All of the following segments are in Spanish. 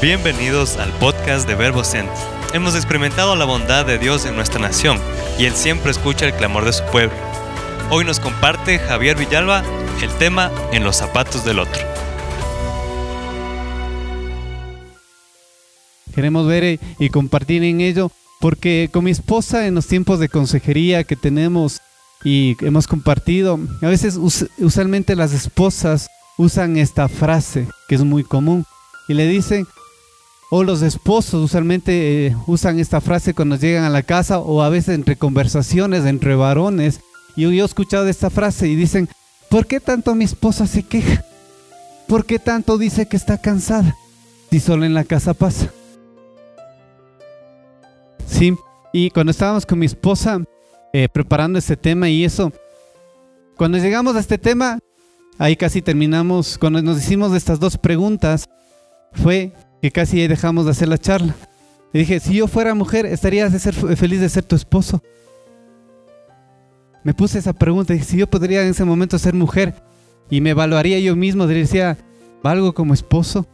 Bienvenidos al podcast de Verbo Center. Hemos experimentado la bondad de Dios en nuestra nación y Él siempre escucha el clamor de su pueblo. Hoy nos comparte Javier Villalba el tema En los zapatos del otro. Queremos ver y compartir en ello porque con mi esposa en los tiempos de consejería que tenemos y hemos compartido, a veces usualmente las esposas usan esta frase que es muy común y le dicen, o los esposos usualmente eh, usan esta frase cuando llegan a la casa o a veces entre conversaciones entre varones. Y yo, he escuchado esta frase y dicen, ¿por qué tanto mi esposa se queja? ¿Por qué tanto dice que está cansada? Si solo en la casa pasa. Sí, y cuando estábamos con mi esposa eh, preparando este tema y eso, cuando llegamos a este tema, ahí casi terminamos, cuando nos hicimos estas dos preguntas, fue que casi dejamos de hacer la charla. Le dije, si yo fuera mujer, ¿estarías de ser feliz de ser tu esposo? Me puse esa pregunta, dije, si yo podría en ese momento ser mujer y me evaluaría yo mismo, diría, ¿valgo como esposo?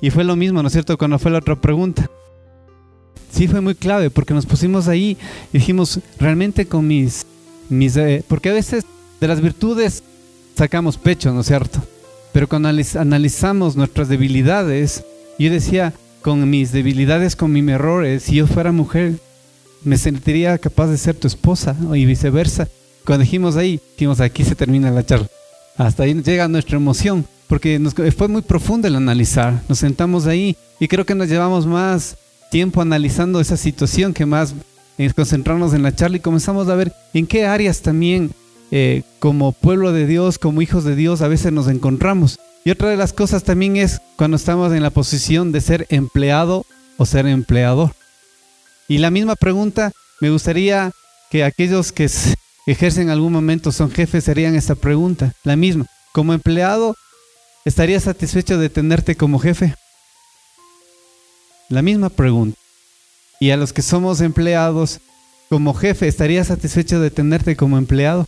Y fue lo mismo, ¿no es cierto? Cuando fue la otra pregunta. Sí fue muy clave porque nos pusimos ahí y dijimos, realmente con mis... mis eh, porque a veces de las virtudes sacamos pecho, ¿no es cierto? Pero cuando analizamos nuestras debilidades, yo decía, con mis debilidades, con mis errores, si yo fuera mujer, me sentiría capaz de ser tu esposa y viceversa. Cuando dijimos ahí, dijimos, aquí se termina la charla. Hasta ahí llega nuestra emoción, porque nos, fue muy profundo el analizar. Nos sentamos ahí y creo que nos llevamos más tiempo analizando esa situación que más en concentrarnos en la charla y comenzamos a ver en qué áreas también eh, como pueblo de Dios, como hijos de Dios, a veces nos encontramos. Y otra de las cosas también es cuando estamos en la posición de ser empleado o ser empleador. Y la misma pregunta, me gustaría que aquellos que ejercen en algún momento son jefes serían esta pregunta, la misma. Como empleado, ¿estarías satisfecho de tenerte como jefe? La misma pregunta. Y a los que somos empleados, como jefe, ¿estarías satisfecho de tenerte como empleado?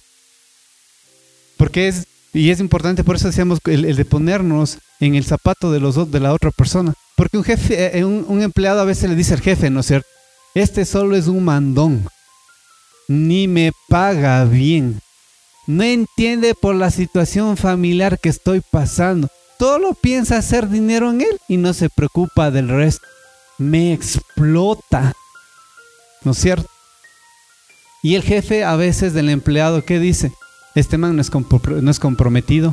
Porque es y es importante, por eso decíamos el, de ponernos en el zapato de los de la otra persona. Porque un jefe, eh, un, un empleado a veces le dice al jefe, ¿no es cierto? Este solo es un mandón. Ni me paga bien. No entiende por la situación familiar que estoy pasando. Todo piensa hacer dinero en él y no se preocupa del resto. Me explota. ¿No es cierto? Y el jefe a veces del empleado, ¿qué dice? Este man no es, no es comprometido.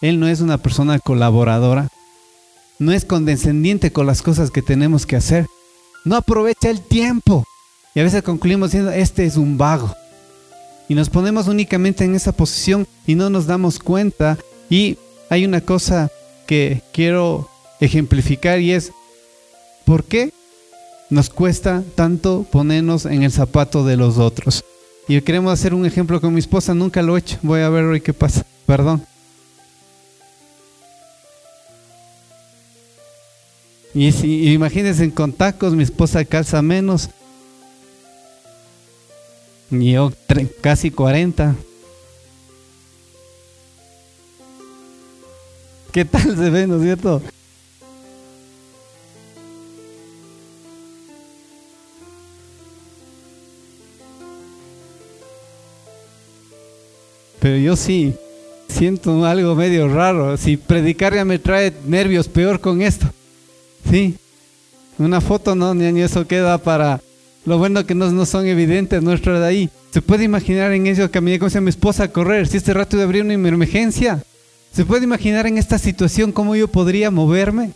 Él no es una persona colaboradora. No es condescendiente con las cosas que tenemos que hacer. No aprovecha el tiempo. Y a veces concluimos diciendo, este es un vago. Y nos ponemos únicamente en esa posición y no nos damos cuenta. Y hay una cosa que quiero ejemplificar y es, ¿por qué nos cuesta tanto ponernos en el zapato de los otros? Y queremos hacer un ejemplo con mi esposa, nunca lo he hecho. Voy a ver hoy qué pasa. Perdón. Y, si, imagínense con tacos, mi esposa calza menos. Y yo casi 40. ¿Qué tal se ve, no es cierto? Pero yo sí siento algo medio raro. Si predicar ya me trae nervios, peor con esto. Sí. Una foto no, ni eso queda para... Lo bueno que no, no son evidentes nuestro de ahí. ¿Se puede imaginar en eso caminé con mi esposa a correr? Si este rato de abrir una emergencia. ¿Se puede imaginar en esta situación cómo yo podría moverme?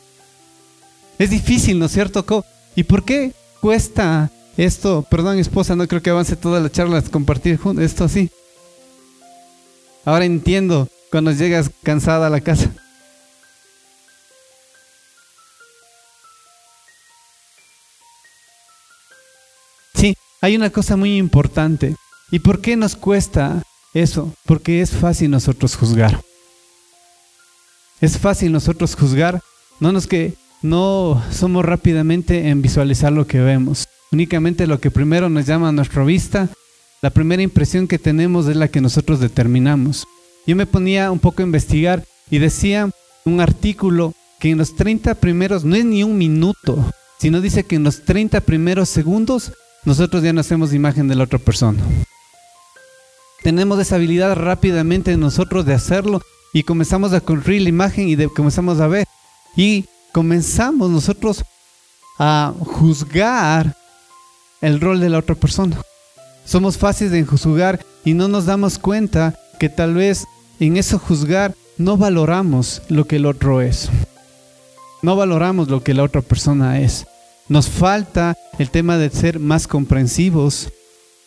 Es difícil, ¿no es cierto? ¿Y por qué cuesta esto? Perdón, esposa, no creo que avance toda la charla compartir esto así. Ahora entiendo cuando llegas cansada a la casa. Sí, hay una cosa muy importante. ¿Y por qué nos cuesta eso? Porque es fácil nosotros juzgar. Es fácil nosotros juzgar, no nos que no somos rápidamente en visualizar lo que vemos. Únicamente lo que primero nos llama a nuestra vista la primera impresión que tenemos es la que nosotros determinamos. Yo me ponía un poco a investigar y decía un artículo que en los 30 primeros, no es ni un minuto, sino dice que en los 30 primeros segundos nosotros ya no hacemos imagen de la otra persona. Tenemos esa habilidad rápidamente nosotros de hacerlo y comenzamos a construir la imagen y comenzamos a ver. Y comenzamos nosotros a juzgar el rol de la otra persona. Somos fáciles de juzgar y no nos damos cuenta que tal vez en eso juzgar no valoramos lo que el otro es. No valoramos lo que la otra persona es. Nos falta el tema de ser más comprensivos.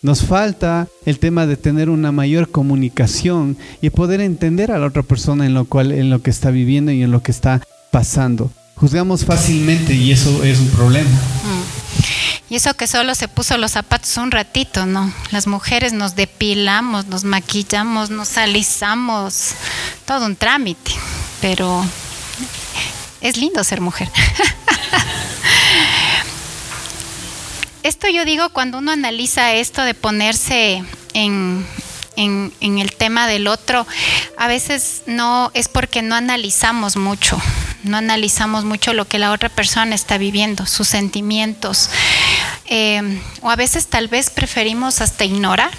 Nos falta el tema de tener una mayor comunicación y poder entender a la otra persona en lo cual en lo que está viviendo y en lo que está pasando. Juzgamos fácilmente y eso es un problema. Y eso que solo se puso los zapatos un ratito, ¿no? Las mujeres nos depilamos, nos maquillamos, nos alisamos, todo un trámite, pero es lindo ser mujer. esto yo digo cuando uno analiza esto de ponerse en, el tema del otro, a veces no es porque no analizamos mucho, no analizamos mucho lo que la otra persona está viviendo, sus sentimientos. Eh, o a veces tal vez preferimos hasta ignorar,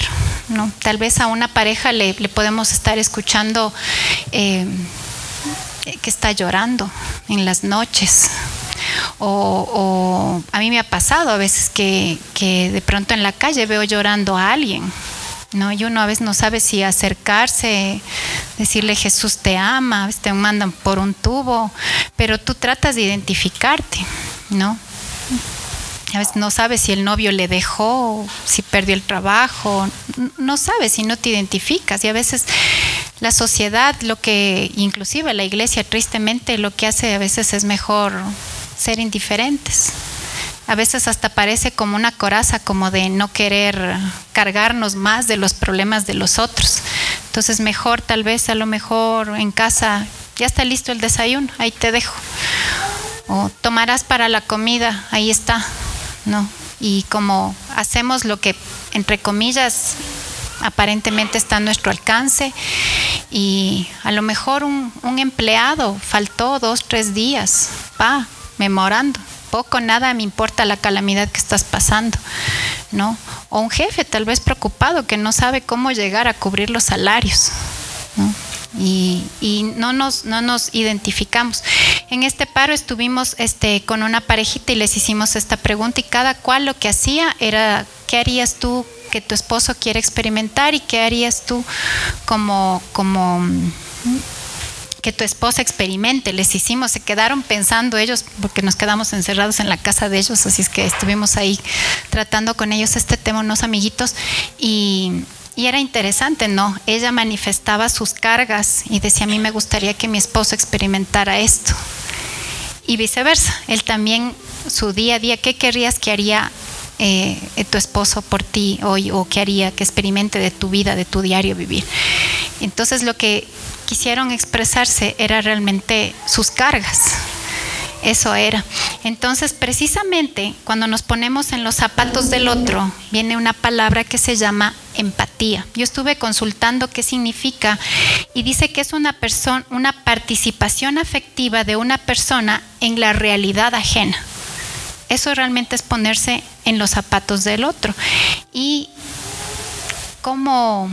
¿no? Tal vez a una pareja le, podemos estar escuchando eh, que está llorando en las noches, o, a mí me ha pasado a veces que, de pronto en la calle veo llorando a alguien, ¿no? Y uno a veces no sabe si acercarse, decirle Jesús te ama, a veces te mandan por un tubo, pero tú tratas de identificarte, ¿no? A veces no sabes si el novio le dejó, si perdió el trabajo, no sabes si no te identificas y a veces la sociedad, lo que inclusive la iglesia tristemente lo que hace a veces es mejor ser indiferentes. A veces hasta parece como una coraza, como de no querer cargarnos más de los problemas de los otros. Entonces mejor, tal vez a lo mejor en casa, ya está listo el desayuno, ahí te dejo. O tomarás para la comida, ahí está. ¿no? Y como hacemos lo que, entre comillas, aparentemente está a nuestro alcance y a lo mejor un, un empleado faltó dos, tres días, pa, memorando. Poco, nada me importa la calamidad que estás pasando, ¿no? O un jefe tal vez preocupado que no sabe cómo llegar a cubrir los salarios, Y, no, nos, no nos identificamos. En este paro estuvimos este, con una parejita y les hicimos esta pregunta y cada cual lo que hacía era, ¿qué harías tú que tu esposo quiere experimentar y qué harías tú como, como que tu esposa experimente. Les hicimos, se quedaron pensando ellos, porque nos quedamos encerrados en la casa de ellos, así es que estuvimos ahí tratando con ellos este tema, unos amiguitos, y, y era interesante, ¿no? Ella manifestaba sus cargas y decía, a mí me gustaría que mi esposo experimentara esto. Y viceversa, él también, su día a día, ¿qué querrías que haría eh, tu esposo por ti hoy o qué haría que experimente de tu vida, de tu diario vivir? Entonces lo que quisieron expresarse era realmente sus cargas. Eso era. Entonces, precisamente cuando nos ponemos en los zapatos del otro, viene una palabra que se llama empatía. Yo estuve consultando qué significa y dice que es una persona, una participación afectiva de una persona en la realidad ajena. Eso realmente es ponerse en los zapatos del otro. Y cómo,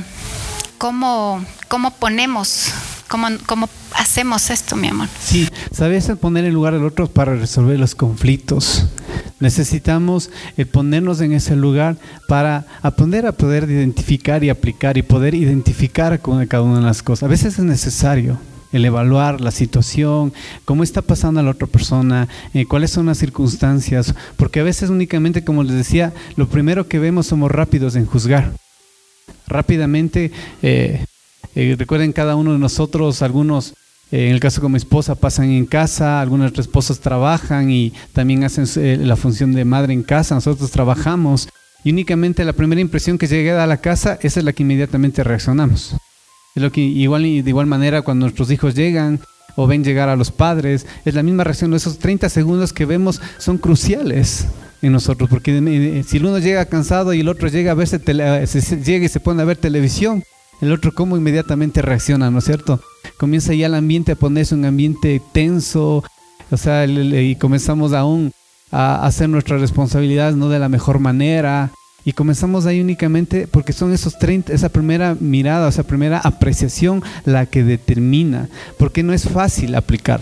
cómo, cómo ponemos ¿Cómo, ¿Cómo, hacemos esto, mi amor? Sí, sabes poner en lugar del otro para resolver los conflictos. Necesitamos eh, ponernos en ese lugar para aprender a poder identificar y aplicar y poder identificar con cada una de las cosas. A veces es necesario el evaluar la situación, cómo está pasando a la otra persona, eh, cuáles son las circunstancias, porque a veces únicamente, como les decía, lo primero que vemos somos rápidos en juzgar. Rápidamente eh, eh, recuerden cada uno de nosotros, algunos, eh, en el caso como mi esposa, pasan en casa, algunas esposas trabajan y también hacen eh, la función de madre en casa, nosotros trabajamos y únicamente la primera impresión que llega a la casa, esa es la que inmediatamente reaccionamos. Es lo que igual de igual manera cuando nuestros hijos llegan o ven llegar a los padres, es la misma reacción. Esos 30 segundos que vemos son cruciales en nosotros, porque si uno llega cansado y el otro llega a verse llega y se pone a ver televisión, el otro cómo inmediatamente reacciona, ¿no es cierto? Comienza ya el ambiente a ponerse un ambiente tenso, o sea, y comenzamos aún a hacer nuestras responsabilidades no de la mejor manera, y comenzamos ahí únicamente porque son esos 30, esa primera mirada, esa primera apreciación la que determina, porque no es fácil aplicar.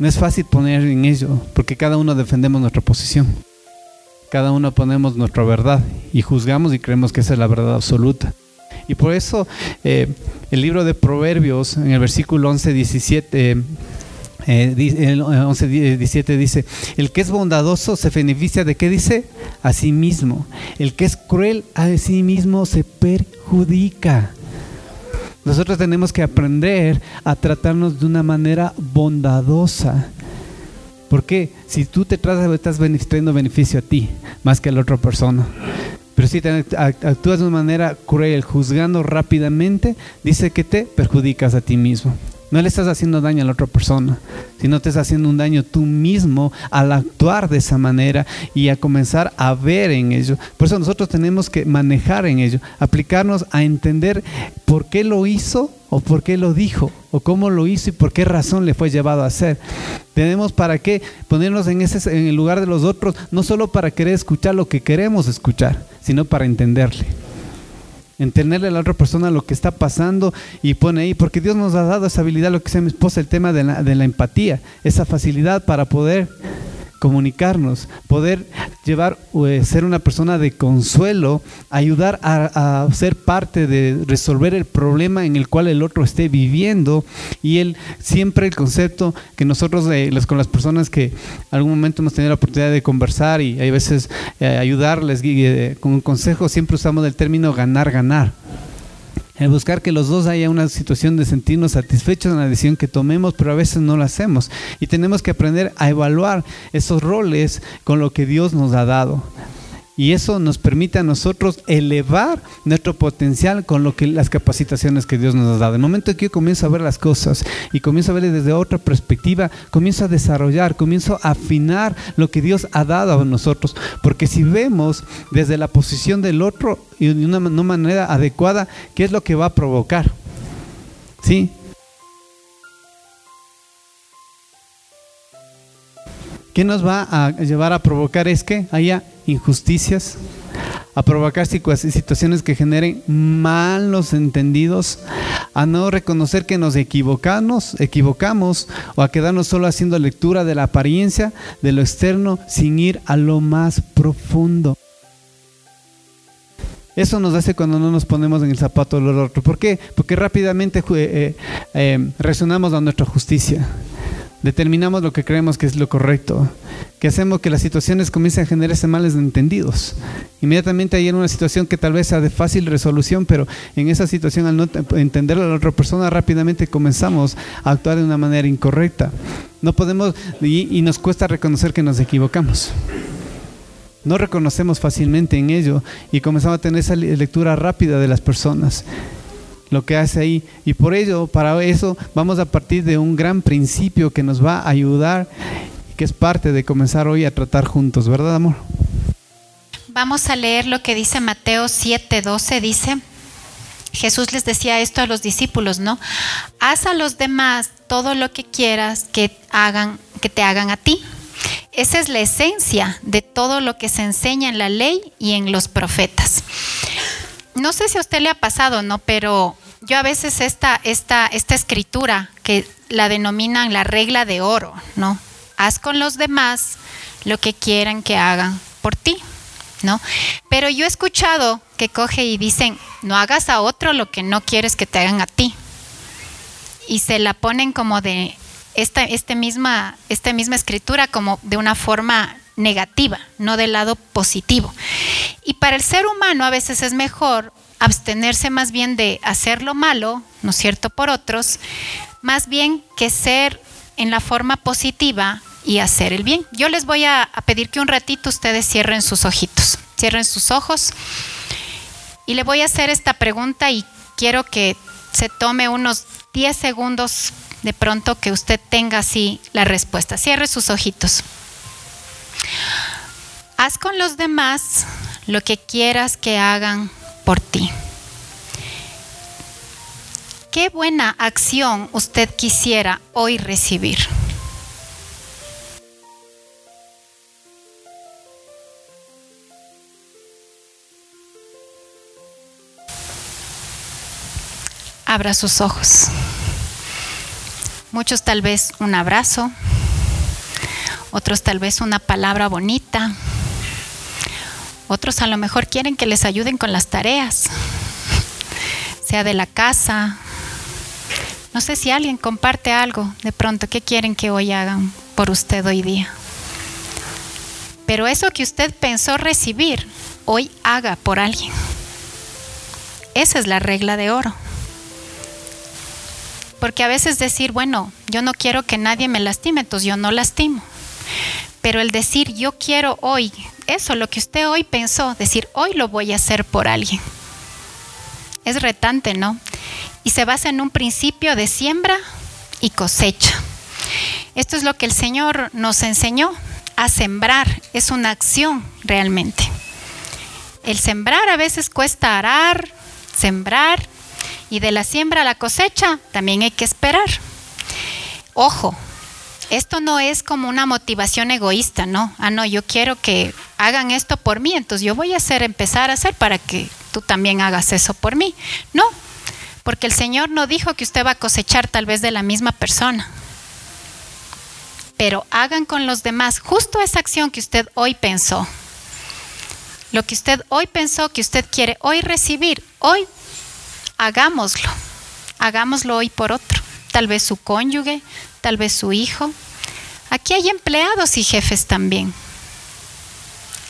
No es fácil poner en ello, porque cada uno defendemos nuestra posición. Cada uno ponemos nuestra verdad y juzgamos y creemos que esa es la verdad absoluta. Y por eso eh, el libro de Proverbios, en el versículo 11, 17, eh, el 11, 17 dice, el que es bondadoso se beneficia de qué dice? A sí mismo. El que es cruel a sí mismo se perjudica. Nosotros tenemos que aprender a tratarnos de una manera bondadosa. Porque si tú te tratas, estás trayendo beneficio a ti más que a la otra persona. Pero si te actúas de una manera cruel, juzgando rápidamente, dice que te perjudicas a ti mismo. No le estás haciendo daño a la otra persona, sino te estás haciendo un daño tú mismo al actuar de esa manera y a comenzar a ver en ello. Por eso nosotros tenemos que manejar en ello, aplicarnos a entender por qué lo hizo o por qué lo dijo o cómo lo hizo y por qué razón le fue llevado a hacer. Tenemos para qué ponernos en, ese, en el lugar de los otros, no solo para querer escuchar lo que queremos escuchar, sino para entenderle entenderle a la otra persona lo que está pasando y pone ahí, porque Dios nos ha dado esa habilidad, lo que sea mi esposa, el tema de la, de la empatía, esa facilidad para poder comunicarnos, poder llevar, eh, ser una persona de consuelo, ayudar a, ser parte de resolver el problema en el cual el otro esté viviendo. Y él siempre el concepto que nosotros eh, con las personas que algún momento hemos tenido la oportunidad de conversar y hay veces eh, ayudarles con un consejo, siempre usamos el término ganar, ganar el buscar que los dos haya una situación de sentirnos satisfechos en la decisión que tomemos, pero a veces no lo hacemos. Y tenemos que aprender a evaluar esos roles con lo que Dios nos ha dado. Y eso nos permite a nosotros elevar nuestro potencial con lo que las capacitaciones que Dios nos ha dado. El momento que yo comienzo a ver las cosas y comienzo a verlas desde otra perspectiva, comienzo a desarrollar, comienzo a afinar lo que Dios ha dado a nosotros. Porque si vemos desde la posición del otro y de una, una manera adecuada, ¿qué es lo que va a provocar? ¿Sí? ¿Qué nos va a llevar a provocar? Es que haya injusticias, a provocar situaciones que generen malos entendidos, a no reconocer que nos equivocamos, equivocamos o a quedarnos solo haciendo lectura de la apariencia, de lo externo, sin ir a lo más profundo. Eso nos hace cuando no nos ponemos en el zapato del otro. ¿Por qué? Porque rápidamente eh, eh, eh, resonamos a nuestra justicia determinamos lo que creemos que es lo correcto, que hacemos que las situaciones comiencen a generarse males entendidos. Inmediatamente hay una situación que tal vez sea de fácil resolución, pero en esa situación al no entender a la otra persona rápidamente comenzamos a actuar de una manera incorrecta. No podemos y, y nos cuesta reconocer que nos equivocamos no reconocemos fácilmente en ello y comenzamos a tener esa lectura rápida de las personas lo que hace ahí. Y por ello, para eso, vamos a partir de un gran principio que nos va a ayudar, que es parte de comenzar hoy a tratar juntos, ¿verdad, amor? Vamos a leer lo que dice Mateo 7:12, dice, Jesús les decía esto a los discípulos, ¿no? Haz a los demás todo lo que quieras que hagan, que te hagan a ti. Esa es la esencia de todo lo que se enseña en la ley y en los profetas. No sé si a usted le ha pasado, ¿no? Pero yo a veces esta, esta, esta escritura que la denominan la regla de oro, ¿no? Haz con los demás lo que quieran que hagan por ti, ¿no? Pero yo he escuchado que coge y dicen, no hagas a otro lo que no quieres que te hagan a ti. Y se la ponen como de esta, este misma, esta misma escritura como de una forma negativa, no del lado positivo. Y para el ser humano a veces es mejor abstenerse más bien de hacer lo malo, ¿no es cierto?, por otros, más bien que ser en la forma positiva y hacer el bien. Yo les voy a, pedir que un ratito ustedes cierren sus ojitos, cierren sus ojos y le voy a hacer esta pregunta y quiero que se tome unos 10 segundos de pronto que usted tenga así la respuesta. Cierre sus ojitos. Haz con los demás lo que quieras que hagan por ti. ¿Qué buena acción usted quisiera hoy recibir? abra sus ojos. Muchos tal vez un abrazo, otros tal vez una palabra bonita, otros a lo mejor quieren que les ayuden con las tareas, sea de la casa. No sé si alguien comparte algo de pronto, ¿qué quieren que hoy hagan por usted hoy día? Pero eso que usted pensó recibir, hoy haga por alguien. Esa es la regla de oro. Porque a veces decir, bueno, yo no quiero que nadie me lastime, entonces yo no lastimo. Pero el decir, yo quiero hoy, eso, lo que usted hoy pensó, decir, hoy lo voy a hacer por alguien. Es retante, ¿no? Y se basa en un principio de siembra y cosecha. Esto es lo que el Señor nos enseñó a sembrar, es una acción realmente. El sembrar a veces cuesta arar, sembrar, y de la siembra a la cosecha también hay que esperar. Ojo, esto no es como una motivación egoísta, ¿no? Ah, no, yo quiero que hagan esto por mí, entonces yo voy a hacer, empezar a hacer para que tú también hagas eso por mí. No, porque el Señor no dijo que usted va a cosechar tal vez de la misma persona. Pero hagan con los demás justo esa acción que usted hoy pensó. Lo que usted hoy pensó que usted quiere hoy recibir, hoy hagámoslo. Hagámoslo hoy por otro. Tal vez su cónyuge, tal vez su hijo. Aquí hay empleados y jefes también.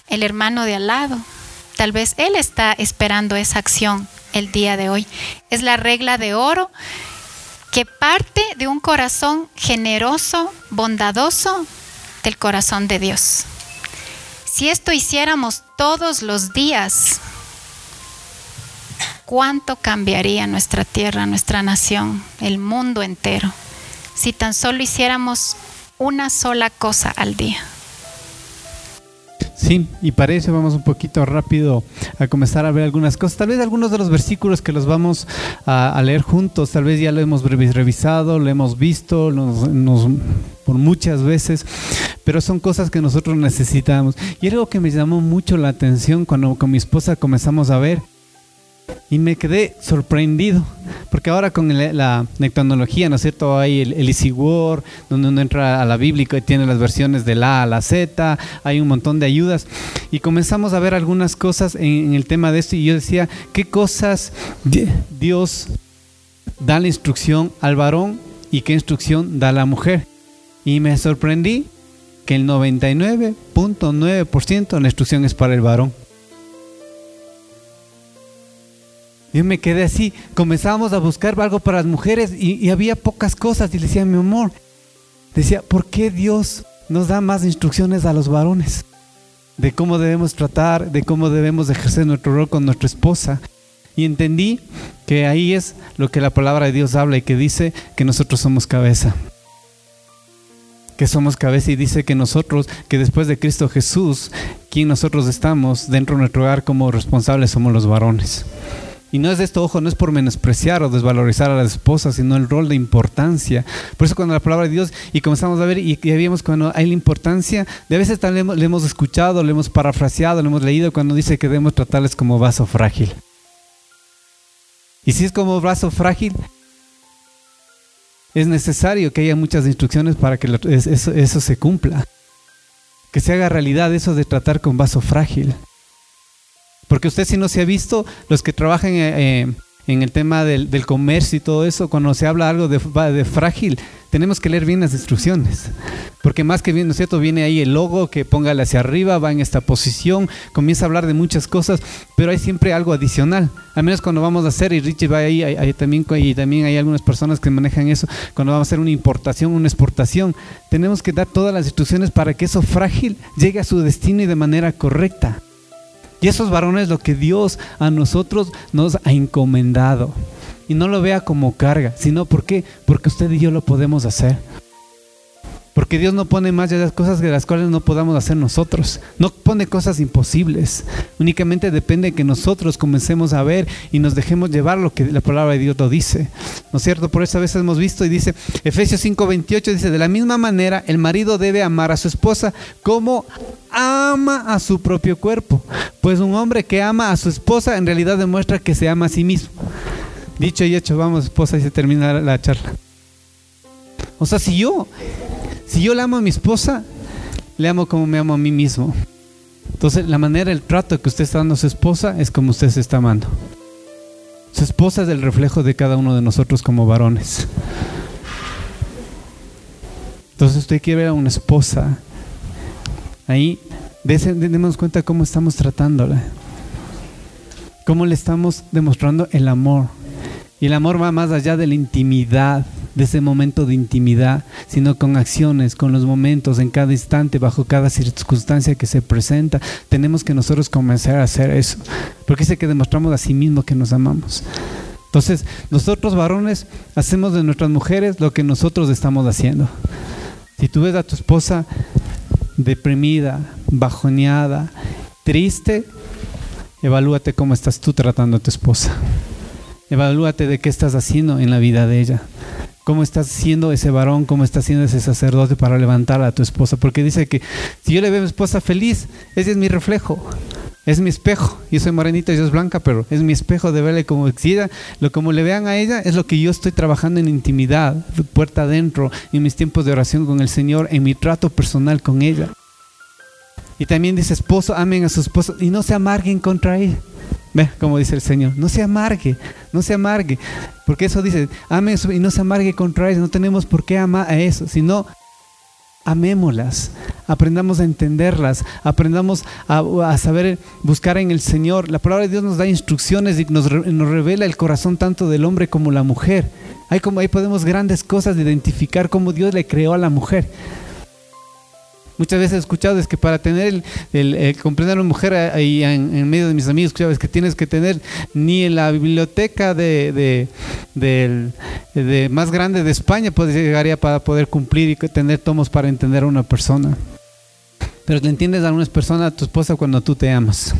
El hermano de al lado. Tal vez él está esperando esa acción el día de hoy. Es la regla de oro que parte de un corazón generoso, bondadoso, del corazón de Dios. Si esto hiciéramos todos los días, cuánto cambiaría nuestra tierra, nuestra nación, el mundo entero, si tan solo hiciéramos una sola cosa al día. Sí, y para eso vamos un poquito rápido a comenzar a ver algunas cosas. Tal vez algunos de los versículos que los vamos a, leer juntos, tal vez ya lo hemos revisado, lo hemos visto por muchas veces, pero son cosas que nosotros necesitamos. Y algo que me llamó mucho la atención cuando con mi esposa comenzamos a ver y me quedé sorprendido, porque ahora con la, tecnología, ¿no es cierto? Hay el, el Easy Word, donde uno entra a la Biblia y tiene las versiones de la A a la Z, hay un montón de ayudas. Y comenzamos a ver algunas cosas en, el tema de esto, y yo decía, ¿qué cosas Dios da la instrucción al varón y qué instrucción da la mujer? Y me sorprendí que el 99.9% de la instrucción es para el varón. Yo me quedé así, comenzábamos a buscar algo para las mujeres y, había pocas cosas y le decía, mi amor, decía, ¿por qué Dios nos da más instrucciones a los varones? De cómo debemos tratar, de cómo debemos ejercer nuestro rol con nuestra esposa. Y entendí que ahí es lo que la palabra de Dios habla y que dice que nosotros somos cabeza. Que somos cabeza y dice que nosotros, que después de Cristo Jesús, quien nosotros estamos dentro de nuestro hogar como responsables somos los varones. Y no es esto, ojo, no es por menospreciar o desvalorizar a las esposas, sino el rol de importancia. Por eso cuando la palabra de Dios, y comenzamos a ver, y, y vimos cuando hay la importancia, de veces también le hemos escuchado, le hemos parafraseado, le hemos leído cuando dice que debemos tratarles como vaso frágil. Y si es como vaso frágil, es necesario que haya muchas instrucciones para que eso se cumpla. Que se haga realidad eso de tratar con vaso frágil. Porque usted si no se ha visto, los que trabajan eh, eh, en el tema del, comercio y todo eso, cuando se habla algo de, frágil, tenemos que leer bien las instrucciones. Porque más que bien, ¿no es cierto? Viene ahí el logo que póngale hacia arriba, va en esta posición, comienza a hablar de muchas cosas, pero hay siempre algo adicional. Al menos cuando vamos a hacer, y Richie va ahí, hay, también, y también hay algunas personas que manejan eso, cuando vamos a hacer una importación, una exportación, tenemos que dar todas las instrucciones para que eso frágil llegue a su destino y de manera correcta. Y esos varones lo que Dios a nosotros nos ha encomendado. Y no lo vea como carga, sino porque porque usted y yo lo podemos hacer. Porque Dios no pone más de las cosas de las cuales no podamos hacer nosotros. No pone cosas imposibles. Únicamente depende de que nosotros comencemos a ver y nos dejemos llevar lo que la palabra de Dios lo dice. ¿No es cierto? Por eso a veces hemos visto y dice, Efesios 5:28 dice, de la misma manera el marido debe amar a su esposa como ama a su propio cuerpo. Pues un hombre que ama a su esposa en realidad demuestra que se ama a sí mismo. Dicho y hecho, vamos, esposa, y se termina la charla. O sea, si yo, si yo le amo a mi esposa, le amo como me amo a mí mismo. Entonces, la manera, el trato que usted está dando a su esposa es como usted se está amando. Su esposa es el reflejo de cada uno de nosotros como varones. Entonces, usted quiere ver a una esposa. Ahí, démonos cuenta cómo estamos tratándola. Cómo le estamos demostrando el amor. Y el amor va más allá de la intimidad de ese momento de intimidad, sino con acciones, con los momentos, en cada instante, bajo cada circunstancia que se presenta. Tenemos que nosotros comenzar a hacer eso, porque es que demostramos a sí mismo que nos amamos. Entonces, nosotros varones hacemos de nuestras mujeres lo que nosotros estamos haciendo. Si tú ves a tu esposa deprimida, bajoneada, triste, evalúate cómo estás tú tratando a tu esposa. Evalúate de qué estás haciendo en la vida de ella cómo estás siendo ese varón, cómo estás siendo ese sacerdote para levantar a tu esposa. Porque dice que si yo le veo a mi esposa feliz, ese es mi reflejo. Es mi espejo. Yo soy morenita ella es blanca, pero es mi espejo de verle como exida. Lo como le vean a ella es lo que yo estoy trabajando en intimidad, puerta adentro, en mis tiempos de oración con el Señor, en mi trato personal con ella. Y también dice, esposo, amen a su esposo y no se amarguen contra ella. Ve, como dice el Señor, no se amargue, no se amargue. Porque eso dice, ame y no se amargue contra ellos. No tenemos por qué amar a eso, sino amémoslas, aprendamos a entenderlas, aprendamos a, saber buscar en el Señor. La palabra de Dios nos da instrucciones y nos, nos revela el corazón tanto del hombre como la mujer. Hay como ahí podemos grandes cosas de identificar cómo Dios le creó a la mujer. Muchas veces he escuchado es que para tener el, comprender a una mujer ahí en, medio de mis amigos, que tienes que tener ni en la biblioteca de, de, más grande de España pues llegaría para poder cumplir y tener tomos para entender a una persona. Pero le entiendes a una persona, a tu esposa, cuando tú te amas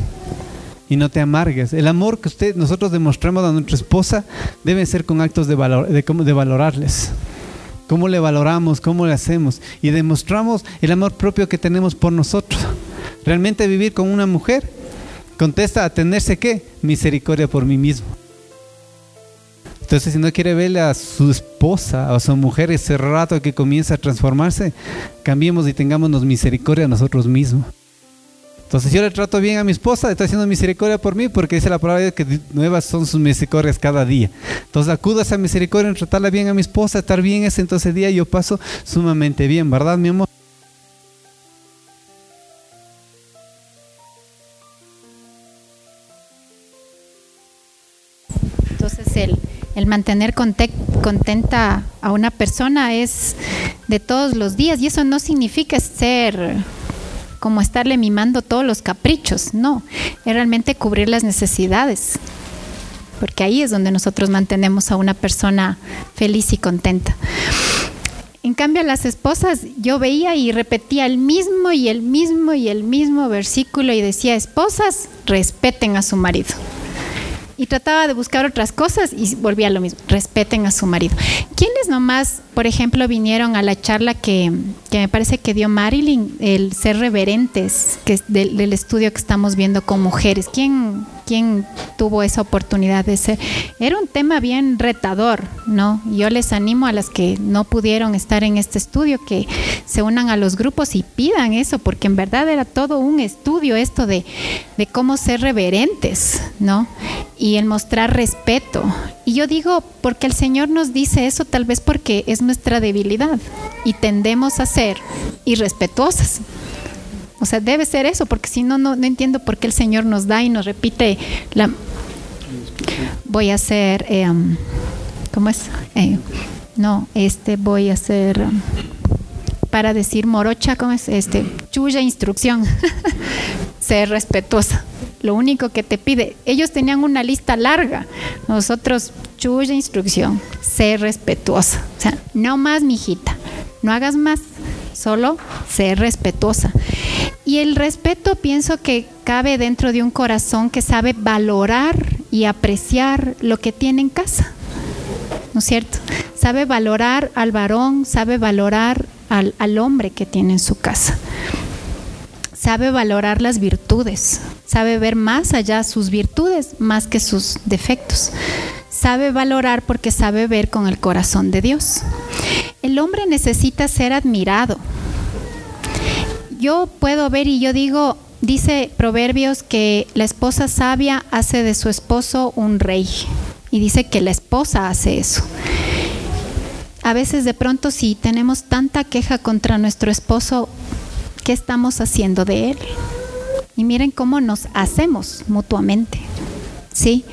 y no te amargues. El amor que usted, nosotros demostramos a nuestra esposa debe ser con actos de, valor, de, de valorarles cómo le valoramos, cómo le hacemos y demostramos el amor propio que tenemos por nosotros. Realmente vivir con una mujer contesta a tenerse qué? Misericordia por mí mismo. Entonces, si no quiere verle a su esposa o a su mujer ese rato que comienza a transformarse, cambiemos y tengámonos misericordia a nosotros mismos. Entonces yo le trato bien a mi esposa, está haciendo misericordia por mí porque dice la palabra de que nuevas son sus misericordias cada día. Entonces acudo a esa misericordia en tratarla bien a mi esposa, estar bien ese entonces día yo paso sumamente bien, ¿verdad mi amor? Entonces el, el mantener contenta a una persona es de todos los días y eso no significa ser como estarle mimando todos los caprichos, no, es realmente cubrir las necesidades, porque ahí es donde nosotros mantenemos a una persona feliz y contenta. En cambio, las esposas yo veía y repetía el mismo y el mismo y el mismo versículo y decía, esposas, respeten a su marido y trataba de buscar otras cosas y volvía a lo mismo, respeten a su marido. ¿Quiénes nomás, por ejemplo, vinieron a la charla que, que me parece que dio Marilyn, el ser reverentes, que es del, del estudio que estamos viendo con mujeres? ¿Quién, quién tuvo esa oportunidad de ser. Era un tema bien retador, ¿no? Yo les animo a las que no pudieron estar en este estudio que se unan a los grupos y pidan eso, porque en verdad era todo un estudio esto de, de cómo ser reverentes, ¿no? Y el mostrar respeto. Y yo digo, porque el Señor nos dice eso tal vez porque es nuestra debilidad y tendemos a ser irrespetuosas. O sea, debe ser eso, porque si no, no, entiendo por qué el Señor nos da y nos repite la... Voy a hacer... Eh, um, ¿Cómo es? Eh, no, este voy a hacer... Um, para decir morocha, ¿cómo es? Este, chuya instrucción. ser respetuosa. Lo único que te pide, ellos tenían una lista larga, nosotros chuya instrucción, ser respetuosa. O sea, no más, mijita, no hagas más, solo ser respetuosa. Y el respeto pienso que cabe dentro de un corazón que sabe valorar y apreciar lo que tiene en casa. ¿No es cierto? Sabe valorar al varón, sabe valorar al, al hombre que tiene en su casa. Sabe valorar las virtudes, sabe ver más allá sus virtudes más que sus defectos sabe valorar porque sabe ver con el corazón de Dios. El hombre necesita ser admirado. Yo puedo ver y yo digo, dice Proverbios que la esposa sabia hace de su esposo un rey. Y dice que la esposa hace eso. A veces de pronto si tenemos tanta queja contra nuestro esposo, ¿qué estamos haciendo de él? Y miren cómo nos hacemos mutuamente. ¿Sí?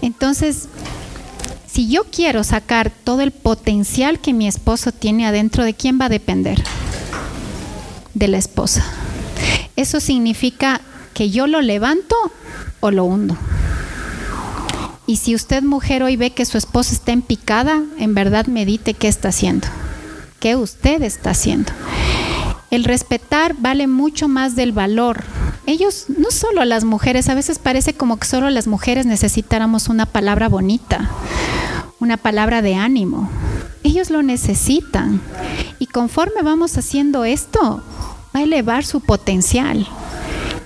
Entonces, si yo quiero sacar todo el potencial que mi esposo tiene adentro, ¿de quién va a depender? De la esposa. Eso significa que yo lo levanto o lo hundo. Y si usted mujer hoy ve que su esposa está en picada, en verdad medite qué está haciendo, qué usted está haciendo. El respetar vale mucho más del valor. Ellos, no solo las mujeres, a veces parece como que solo las mujeres necesitáramos una palabra bonita, una palabra de ánimo. Ellos lo necesitan. Y conforme vamos haciendo esto, va a elevar su potencial.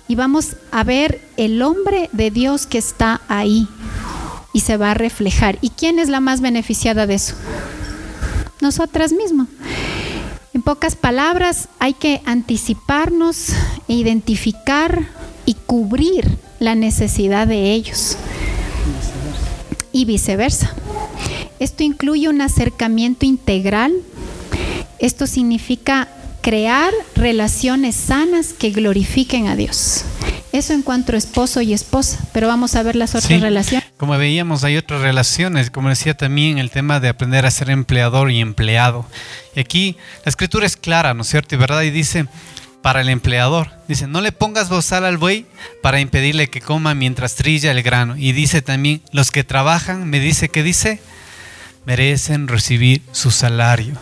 Y vamos a ver el hombre de Dios que está ahí, y se va a reflejar. ¿Y quién es la más beneficiada de eso? Nosotras mismas. En pocas palabras, hay que anticiparnos identificar y cubrir la necesidad de ellos. Y viceversa. Esto incluye un acercamiento integral. Esto significa crear relaciones sanas que glorifiquen a Dios. Eso en cuanto a esposo y esposa, pero vamos a ver las otras relaciones. Como veíamos, hay otras relaciones, como decía también el tema de aprender a ser empleador y empleado. Y aquí la escritura es clara, ¿no es cierto? Y verdad, y dice para el empleador, dice, no le pongas bozal al buey para impedirle que coma mientras trilla el grano. Y dice también, los que trabajan, me dice que dice, merecen recibir su salario.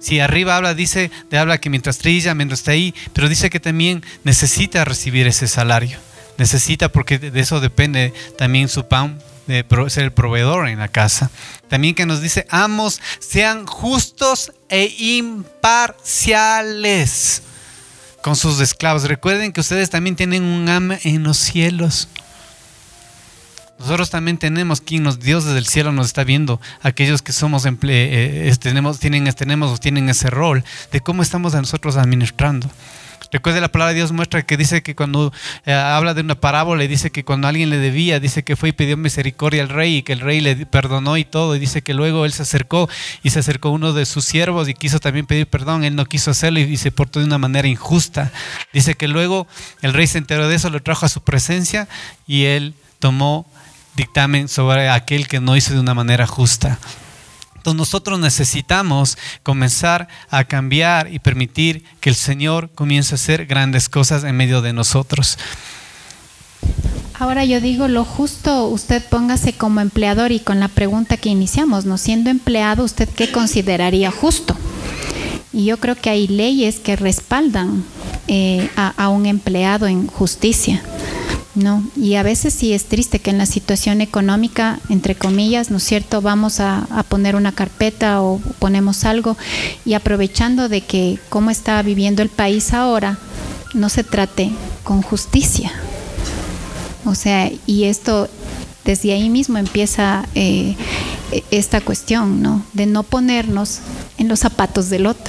Si arriba habla, dice, de habla que mientras trilla, mientras está ahí, pero dice que también necesita recibir ese salario. Necesita porque de eso depende también su pan de ser el proveedor en la casa. También que nos dice, amos, sean justos e imparciales con sus esclavos. Recuerden que ustedes también tienen un ama en los cielos. Nosotros también tenemos quien nos Dios desde el cielo nos está viendo, aquellos que somos eh, eh, tenemos, tienen, tenemos, tienen ese rol de cómo estamos a nosotros administrando. Recuerde la palabra de Dios muestra que dice que cuando eh, habla de una parábola y dice que cuando alguien le debía, dice que fue y pidió misericordia al rey y que el rey le perdonó y todo. Y dice que luego él se acercó y se acercó uno de sus siervos y quiso también pedir perdón. Él no quiso hacerlo y, se portó de una manera injusta. Dice que luego el rey se enteró de eso, lo trajo a su presencia y él tomó dictamen sobre aquel que no hizo de una manera justa. Entonces nosotros necesitamos comenzar a cambiar y permitir que el Señor comience a hacer grandes cosas en medio de nosotros. Ahora yo digo lo justo, usted póngase como empleador y con la pregunta que iniciamos, no siendo empleado, ¿usted qué consideraría justo? Y yo creo que hay leyes que respaldan eh, a un empleado en justicia. Y a veces sí es triste que en la situación económica, entre comillas, ¿no es cierto?, vamos a, poner una carpeta o ponemos algo y aprovechando de que cómo está viviendo el país ahora, no se trate con justicia. O sea, y esto desde ahí mismo empieza eh, esta cuestión, ¿no? De no ponernos en los zapatos del otro.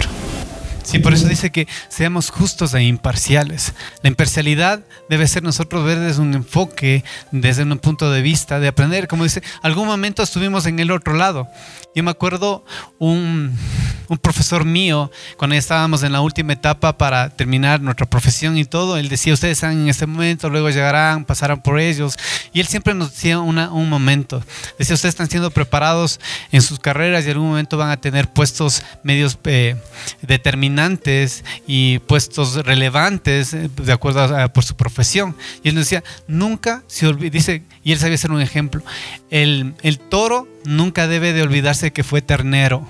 Sí, por eso dice que seamos justos e imparciales. La imparcialidad debe ser nosotros ver desde un enfoque, desde un punto de vista, de aprender. Como dice, algún momento estuvimos en el otro lado. Yo me acuerdo un, un profesor mío, cuando estábamos en la última etapa para terminar nuestra profesión y todo, él decía, ustedes están en este momento, luego llegarán, pasarán por ellos. Y él siempre nos decía una, un momento. Decía, ustedes están siendo preparados en sus carreras y en algún momento van a tener puestos medios eh, determinados y puestos relevantes eh, de acuerdo a, por su profesión. Y él decía, nunca se olvide, dice, y él sabía ser un ejemplo, el, el toro nunca debe de olvidarse que fue ternero.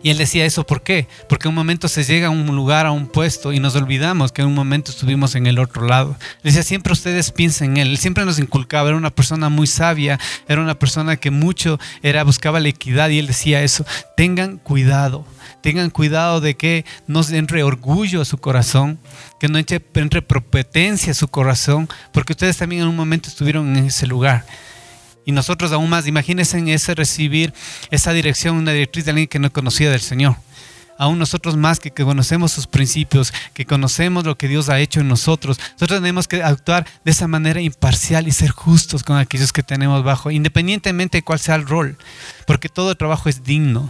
Y él decía eso, ¿por qué? Porque un momento se llega a un lugar, a un puesto, y nos olvidamos que en un momento estuvimos en el otro lado. Decía, siempre ustedes piensen en él. Él siempre nos inculcaba, era una persona muy sabia, era una persona que mucho era, buscaba la equidad, y él decía eso, tengan cuidado tengan cuidado de que no entre orgullo a su corazón, que no entre, entre propetencia a su corazón, porque ustedes también en un momento estuvieron en ese lugar. Y nosotros aún más, imagínense en ese recibir esa dirección, una directriz de alguien que no conocía del Señor aún nosotros más que, conocemos sus principios, que conocemos lo que Dios ha hecho en nosotros, nosotros tenemos que actuar de esa manera imparcial y ser justos con aquellos que tenemos bajo, independientemente de cuál sea el rol, porque todo trabajo es digno.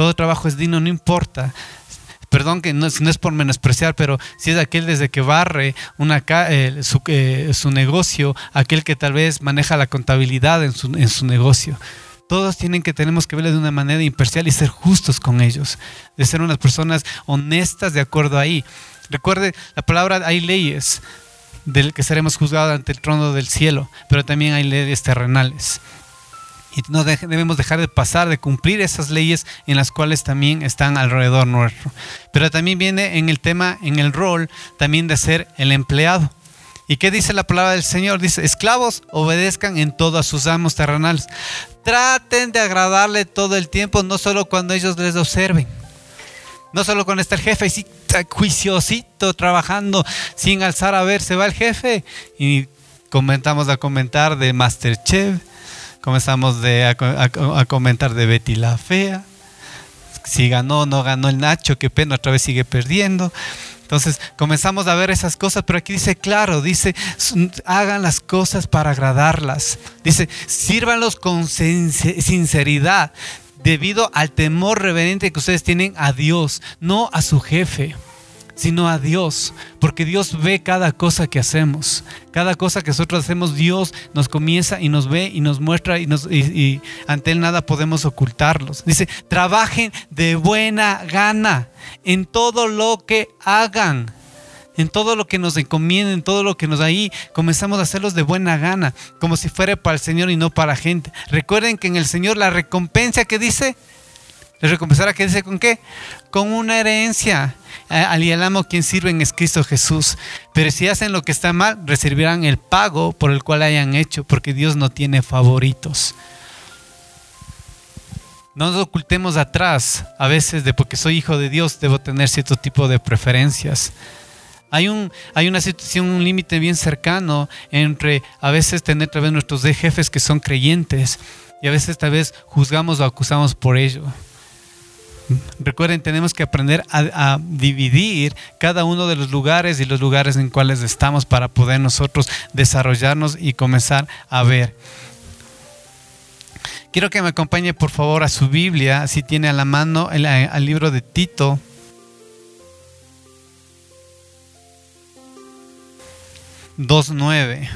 Todo trabajo es digno, no importa perdón que no, no, es por menospreciar, pero si es aquel desde que barre una, eh, su, eh, su, negocio, aquel que tal vez maneja la contabilidad en su, en su negocio. Todos tienen que, tenemos que verle de una manera imparcial y ser justos con ellos, de ser unas personas honestas de acuerdo ahí. Recuerde, la palabra, hay leyes del que seremos juzgados ante el trono del cielo, pero también hay leyes terrenales. Y no debemos dejar de pasar, de cumplir esas leyes en las cuales también están alrededor nuestro. Pero también viene en el tema, en el rol, también de ser el empleado. ¿Y qué dice la palabra del Señor? Dice, esclavos, obedezcan en todo a sus amos terrenales. Traten de agradarle todo el tiempo, no solo cuando ellos les observen. No solo cuando está el jefe juiciosito trabajando sin alzar a ver, se va el jefe. Y comentamos a comentar de Masterchef, comenzamos de, a, comentar de Betty la Fea. Si ganó o no ganó el Nacho, qué pena, otra vez sigue perdiendo. Entonces comenzamos a ver esas cosas, pero aquí dice claro, dice, hagan las cosas para agradarlas. Dice, sírvanlos con sinceridad, debido al temor reverente que ustedes tienen a Dios, no a su jefe sino a Dios, porque Dios ve cada cosa que hacemos. Cada cosa que nosotros hacemos, Dios nos comienza y nos ve y nos muestra y, ante Él nada podemos ocultarlos. Dice, trabajen de buena gana en todo lo que hagan. En todo lo que nos encomienden, en todo lo que nos ahí, comenzamos a hacerlos de buena gana, como si fuera para el Señor y no para gente. Recuerden que en el Señor la recompensa que dice, ¿les recompensará que dice con qué? Con una herencia al y amo quien sirven es Cristo Jesús. Pero si hacen lo que está mal, recibirán el pago por el cual hayan hecho, porque Dios no tiene favoritos. No nos ocultemos atrás a veces de porque soy hijo de Dios, debo tener cierto tipo de preferencias. Hay, un, hay una situación, un límite bien cercano entre a veces tener tal vez nuestros jefes que son creyentes y a veces tal vez juzgamos o acusamos por ello. Recuerden, tenemos que aprender a, dividir cada uno de los lugares y los lugares en cuales estamos para poder nosotros desarrollarnos y comenzar a ver. Quiero que me acompañe por favor a su Biblia, si tiene a la mano el, el libro de Tito. Dos nueve.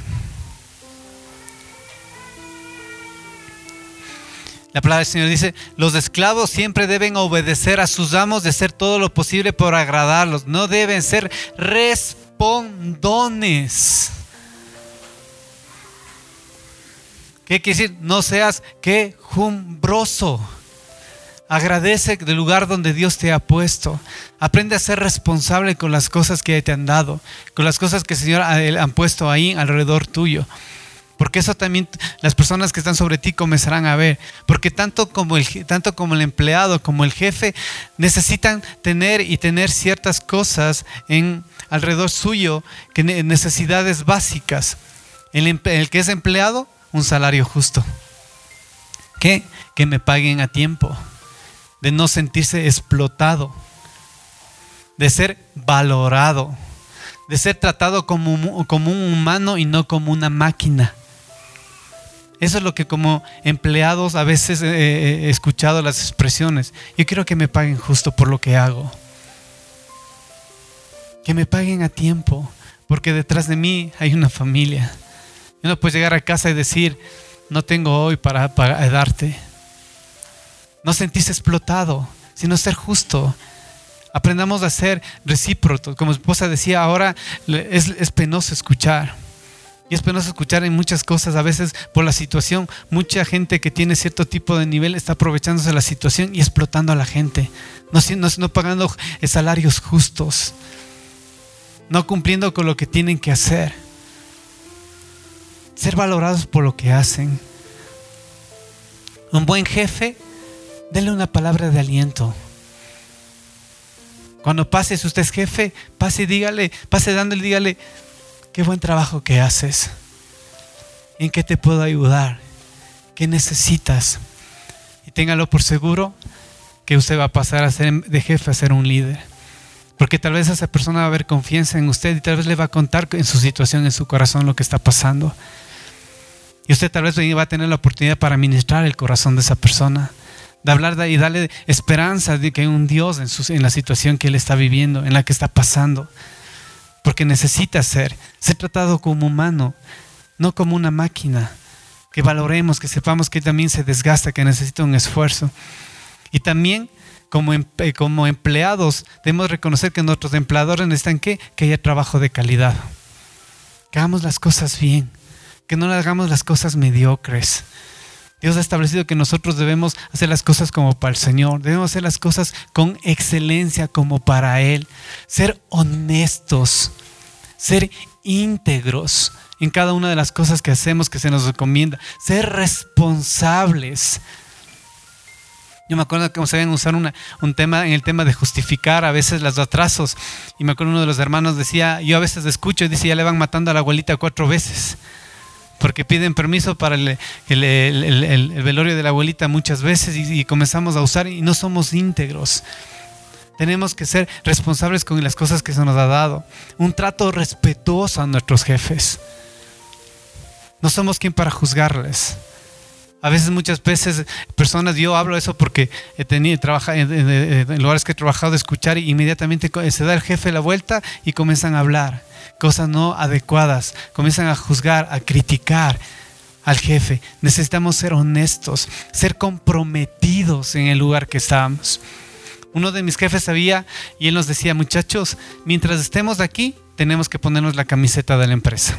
La palabra del Señor dice, los esclavos siempre deben obedecer a sus amos de hacer todo lo posible por agradarlos. No deben ser respondones. ¿Qué quiere decir? No seas quejumbroso. Agradece del lugar donde Dios te ha puesto. Aprende a ser responsable con las cosas que te han dado, con las cosas que el Señor ha puesto ahí alrededor tuyo. Porque eso también las personas que están sobre ti comenzarán a ver. Porque tanto como el, tanto como el empleado, como el jefe, necesitan tener y tener ciertas cosas alrededor suyo, que necesidades básicas. El, el que es empleado, un salario justo. ¿Qué? Que me paguen a tiempo. De no sentirse explotado. De ser valorado. De ser tratado como, como un humano y no como una máquina eso es lo que como empleados a veces he escuchado las expresiones. Yo quiero que me paguen justo por lo que hago. Que me paguen a tiempo, porque detrás de mí hay una familia. Yo no puedo llegar a casa y decir, no tengo hoy para, darte. No sentirse explotado, sino ser justo. Aprendamos a ser recíprocos. Como esposa decía, ahora es penoso escuchar. Y es penoso escuchar en muchas cosas, a veces por la situación, mucha gente que tiene cierto tipo de nivel está aprovechándose de la situación y explotando a la gente, no, no, pagando salarios justos, no cumpliendo con lo que tienen que hacer, ser valorados por lo que hacen. Un buen jefe, denle una palabra de aliento. Cuando pase, si usted es jefe, pase y dígale, pase dándole, dígale, qué buen trabajo que haces. ¿En qué te puedo ayudar? ¿Qué necesitas? Y téngalo por seguro que usted va a pasar a ser de jefe a ser un líder. Porque tal vez esa persona va a haber confianza en usted y tal vez le va a contar en su situación, en su corazón, lo que está pasando. Y usted tal vez va a tener la oportunidad para ministrar el corazón de esa persona, de hablar y darle esperanza de que hay un Dios en, en la situación que él está viviendo, en la que está pasando. Porque necesita ser, ser tratado como humano, no como una máquina. Que valoremos, que sepamos que también se desgasta, que necesita un esfuerzo. Y también como, como empleados debemos reconocer que nuestros empleadores necesitan que, que haya trabajo de calidad. Que hagamos las cosas bien, que no hagamos las cosas mediocres. Dios ha establecido que nosotros debemos hacer las cosas como para el Señor, debemos hacer las cosas con excelencia como para Él, ser honestos, ser íntegros en cada una de las cosas que hacemos que se nos recomienda, ser responsables. Yo me acuerdo que sabían usar un tema en el tema de justificar a veces los atrasos. Y me acuerdo uno de los hermanos decía, yo a veces escucho y dice, ya le van matando a la abuelita cuatro veces. Porque piden permiso para el, velorio de la abuelita muchas veces y comenzamos a usar y no somos íntegros. Tenemos que ser responsables con las cosas que se nos ha dado. Un trato respetuoso a nuestros jefes. No somos quien para juzgarles. A veces, muchas veces, personas, yo hablo eso porque he tenido, trabajar en, lugares que he trabajado de escuchar y inmediatamente se da el jefe la vuelta y comienzan a hablar cosas no adecuadas, comienzan a juzgar, a criticar al jefe. Necesitamos ser honestos, ser comprometidos en el lugar que estamos. Uno de mis jefes sabía y él nos decía, muchachos, mientras estemos aquí, tenemos que ponernos la camiseta de la empresa.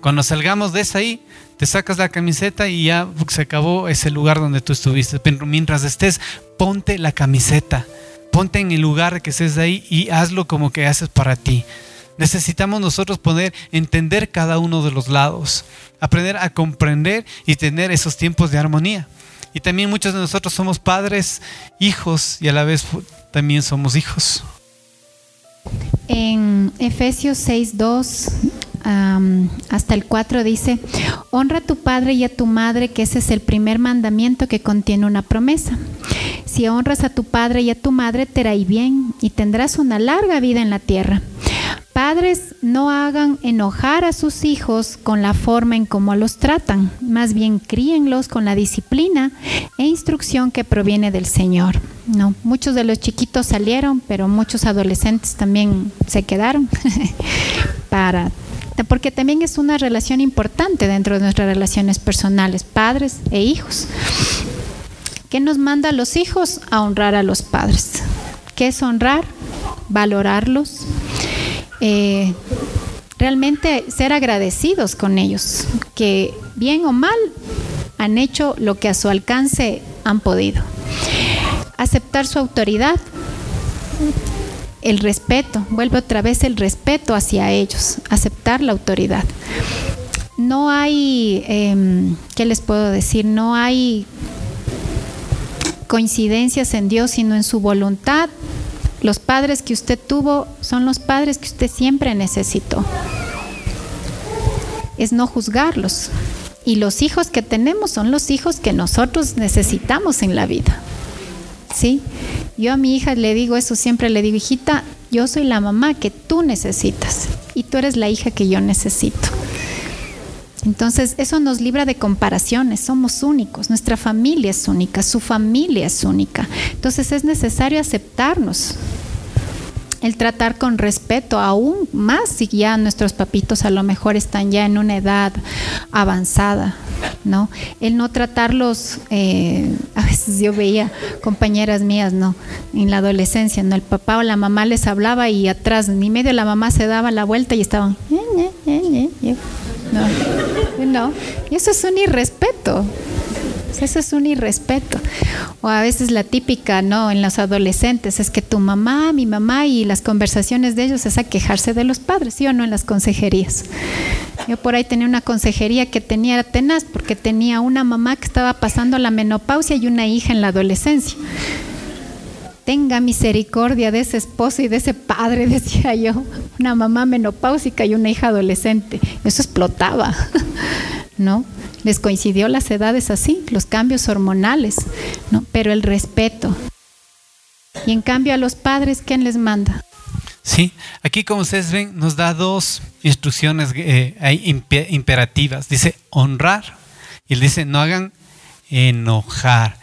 Cuando salgamos de esa ahí, te sacas la camiseta y ya se acabó ese lugar donde tú estuviste. Pero mientras estés, ponte la camiseta. Ponte en el lugar que estés ahí y hazlo como que haces para ti. Necesitamos nosotros poder entender cada uno de los lados, aprender a comprender y tener esos tiempos de armonía. Y también muchos de nosotros somos padres, hijos y a la vez también somos hijos. En Efesios 6.2 hasta el 4 dice, honra a tu padre y a tu madre, que ese es el primer mandamiento que contiene una promesa. Si honras a tu padre y a tu madre, te irá bien y tendrás una larga vida en la tierra. Padres, no hagan enojar a sus hijos con la forma en cómo los tratan, más bien críenlos con la disciplina e instrucción que proviene del Señor. No, muchos de los chiquitos salieron, pero muchos adolescentes también se quedaron para porque también es una relación importante dentro de nuestras relaciones personales, padres e hijos. ¿Qué nos manda a los hijos? A honrar a los padres. ¿Qué es honrar? Valorarlos. Eh, realmente ser agradecidos con ellos, que bien o mal han hecho lo que a su alcance han podido. Aceptar su autoridad, el respeto, vuelve otra vez el respeto hacia ellos, aceptar la autoridad. No hay, em, ¿qué les puedo decir? No hay coincidencias en Dios, sino en su voluntad. Los padres que usted tuvo son los padres que usted siempre necesitó. Es no juzgarlos. Y los hijos que tenemos son los hijos que nosotros necesitamos en la vida. ¿Sí? Yo a mi hija le digo eso, siempre le digo, hijita, yo soy la mamá que tú necesitas y tú eres la hija que yo necesito. Entonces, eso nos libra de comparaciones, somos únicos, nuestra familia es única, su familia es única. Entonces, es necesario aceptarnos, el tratar con respeto, aún más si ya nuestros papitos a lo mejor están ya en una edad avanzada, ¿no? El no tratarlos, eh, a veces yo veía compañeras mías, ¿no? En la adolescencia, ¿no? El papá o la mamá les hablaba y atrás, ni medio la mamá se daba la vuelta y estaban, no, no, y eso es un irrespeto. Eso es un irrespeto. O a veces la típica, ¿no? En los adolescentes es que tu mamá, mi mamá y las conversaciones de ellos es a quejarse de los padres, ¿sí o no? En las consejerías. Yo por ahí tenía una consejería que tenía tenaz porque tenía una mamá que estaba pasando la menopausia y una hija en la adolescencia tenga misericordia de ese esposo y de ese padre, decía yo, una mamá menopáusica y una hija adolescente. Eso explotaba, ¿no? Les coincidió las edades así, los cambios hormonales, ¿no? Pero el respeto. Y en cambio a los padres, ¿quién les manda? Sí, aquí como ustedes ven nos da dos instrucciones eh, imperativas. Dice honrar y él dice no hagan enojar.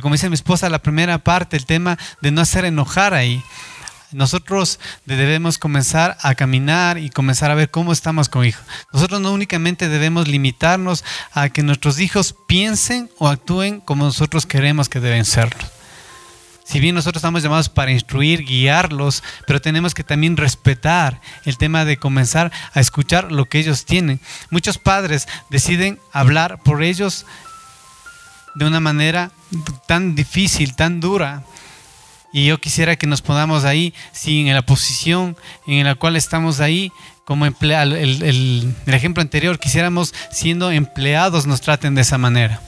Como dice mi esposa, la primera parte, el tema de no hacer enojar ahí. Nosotros debemos comenzar a caminar y comenzar a ver cómo estamos con hijos. Nosotros no únicamente debemos limitarnos a que nuestros hijos piensen o actúen como nosotros queremos que deben serlo. Si bien nosotros estamos llamados para instruir, guiarlos, pero tenemos que también respetar el tema de comenzar a escuchar lo que ellos tienen. Muchos padres deciden hablar por ellos de una manera tan difícil, tan dura. Y yo quisiera que nos pongamos ahí, si en la posición en la cual estamos ahí, como el, el, ejemplo anterior, quisiéramos siendo empleados nos traten de esa manera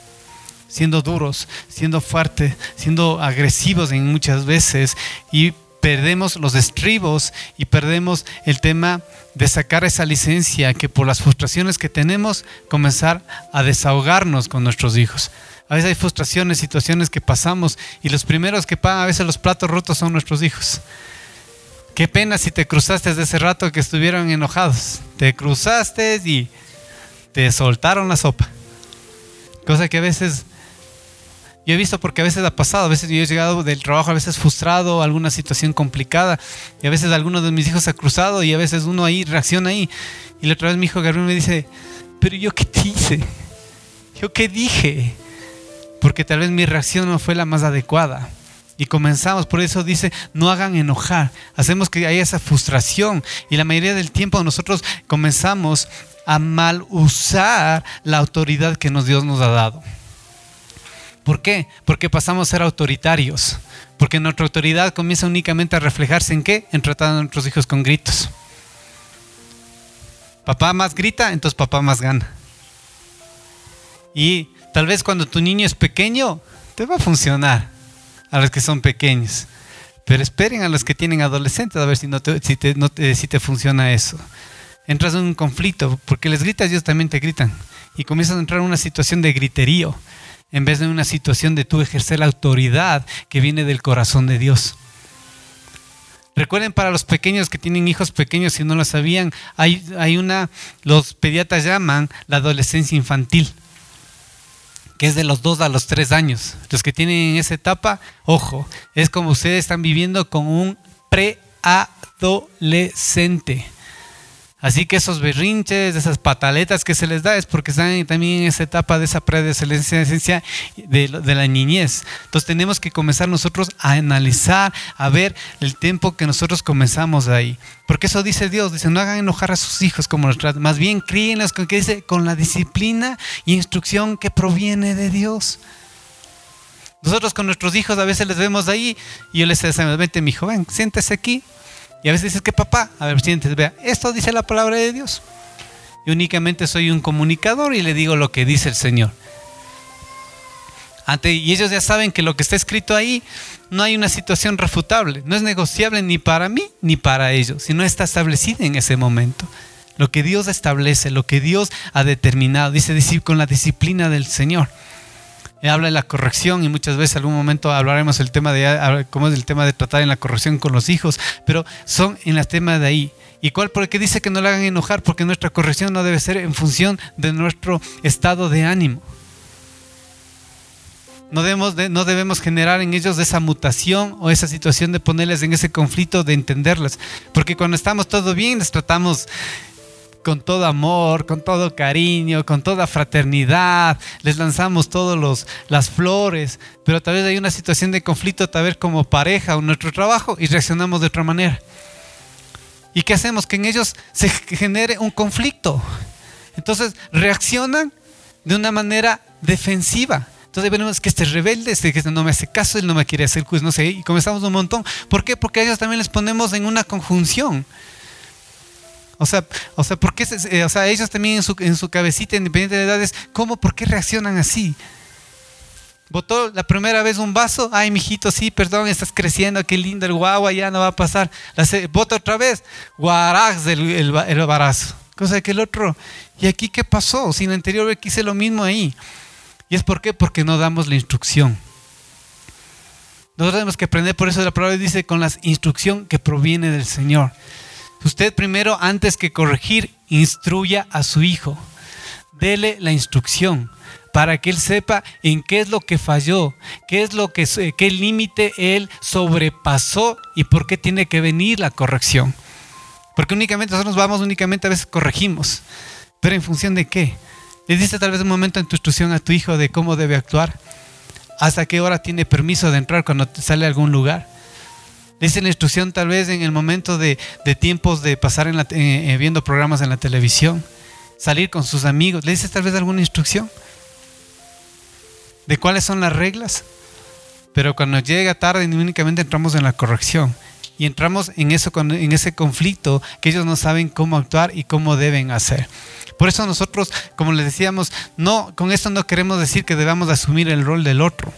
siendo duros, siendo fuertes, siendo agresivos en muchas veces y perdemos los estribos y perdemos el tema de sacar esa licencia que por las frustraciones que tenemos comenzar a desahogarnos con nuestros hijos. A veces hay frustraciones, situaciones que pasamos y los primeros que pagan a veces los platos rotos son nuestros hijos. Qué pena si te cruzaste desde ese rato que estuvieron enojados. Te cruzaste y te soltaron la sopa. Cosa que a veces yo he visto porque a veces ha pasado, a veces yo he llegado del trabajo a veces frustrado, alguna situación complicada, y a veces alguno de mis hijos ha cruzado y a veces uno ahí reacciona ahí. Y la otra vez mi hijo Gabriel me dice, pero yo qué te hice, yo qué dije porque tal vez mi reacción no fue la más adecuada. Y comenzamos, por eso dice, no hagan enojar. Hacemos que haya esa frustración. Y la mayoría del tiempo nosotros comenzamos a mal usar la autoridad que nos, Dios nos ha dado. ¿Por qué? Porque pasamos a ser autoritarios. Porque nuestra autoridad comienza únicamente a reflejarse en qué? En tratar a nuestros hijos con gritos. Papá más grita, entonces papá más gana. Y Tal vez cuando tu niño es pequeño, te va a funcionar a los que son pequeños. Pero esperen a los que tienen adolescentes a ver si, no te, si, te, si te funciona eso. Entras en un conflicto, porque les gritas, ellos también te gritan. Y comienzas a entrar en una situación de griterío, en vez de una situación de tú ejercer la autoridad que viene del corazón de Dios. Recuerden para los pequeños que tienen hijos pequeños, si no lo sabían, hay, hay una, los pediatras llaman la adolescencia infantil que es de los dos a los tres años. Los que tienen esa etapa, ojo, es como ustedes están viviendo con un preadolescente. Así que esos berrinches, esas pataletas que se les da es porque están también en esa etapa de esa predescendencia de, de la niñez. Entonces tenemos que comenzar nosotros a analizar, a ver el tiempo que nosotros comenzamos ahí. Porque eso dice Dios, dice, no hagan enojar a sus hijos como tratan, más bien críenlos con, dice, con la disciplina y instrucción que proviene de Dios. Nosotros con nuestros hijos a veces les vemos ahí y yo les digo, vente mi hijo, ven, siéntese aquí, y a veces dices que papá, a ver, siéntese, vea, esto dice la palabra de Dios. Y únicamente soy un comunicador y le digo lo que dice el Señor. Ante, y ellos ya saben que lo que está escrito ahí no hay una situación refutable, no es negociable ni para mí ni para ellos, sino está establecido en ese momento. Lo que Dios establece, lo que Dios ha determinado, dice con la disciplina del Señor habla de la corrección y muchas veces algún momento hablaremos el tema de cómo es el tema de tratar en la corrección con los hijos, pero son en el tema de ahí. ¿Y cuál? Porque dice que no le hagan enojar, porque nuestra corrección no debe ser en función de nuestro estado de ánimo. No debemos, no debemos generar en ellos esa mutación o esa situación de ponerles en ese conflicto de entenderlas. Porque cuando estamos todo bien, les tratamos con todo amor, con todo cariño, con toda fraternidad, les lanzamos todas las flores, pero tal vez hay una situación de conflicto, tal vez como pareja o nuestro trabajo y reaccionamos de otra manera. ¿Y qué hacemos? Que en ellos se genere un conflicto. Entonces reaccionan de una manera defensiva. Entonces vemos que este rebelde, este que no me hace caso, él no me quiere hacer juicio, no sé, y comenzamos un montón. ¿Por qué? Porque a ellos también les ponemos en una conjunción. O sea, o sea, ¿por qué eh, o sea, ellos también en su, en su cabecita, independiente de edades, ¿cómo, por qué reaccionan así? Botó la primera vez un vaso, ay, mijito, sí, perdón, estás creciendo, qué lindo el guagua, ya no va a pasar. La bota otra vez, guarax el, el, el embarazo. Cosa que el otro, ¿y aquí qué pasó? Si en el anterior quise lo mismo ahí. ¿Y es por qué? Porque no damos la instrucción. Nosotros tenemos que aprender, por eso la palabra dice, con la instrucción que proviene del Señor. Usted primero, antes que corregir, instruya a su hijo. Dele la instrucción para que él sepa en qué es lo que falló, qué es lo que qué límite él sobrepasó y por qué tiene que venir la corrección. Porque únicamente nosotros vamos, únicamente a veces corregimos. Pero en función de qué? Le diste tal vez un momento en tu instrucción a tu hijo de cómo debe actuar. Hasta qué hora tiene permiso de entrar cuando sale a algún lugar. La instrucción tal vez en el momento de, tiempos de pasar en eh, viendo programas en la televisión. Salir con sus amigos. ¿Le dices tal vez alguna instrucción? de cuáles son las reglas. Pero cuando llega tarde, únicamente entramos en la corrección y entramos en, eso, en ese conflicto que ellos no saben cómo actuar y cómo deben hacer. Por eso nosotros, como les decíamos, no, con esto no queremos decir que debamos asumir el rol del otro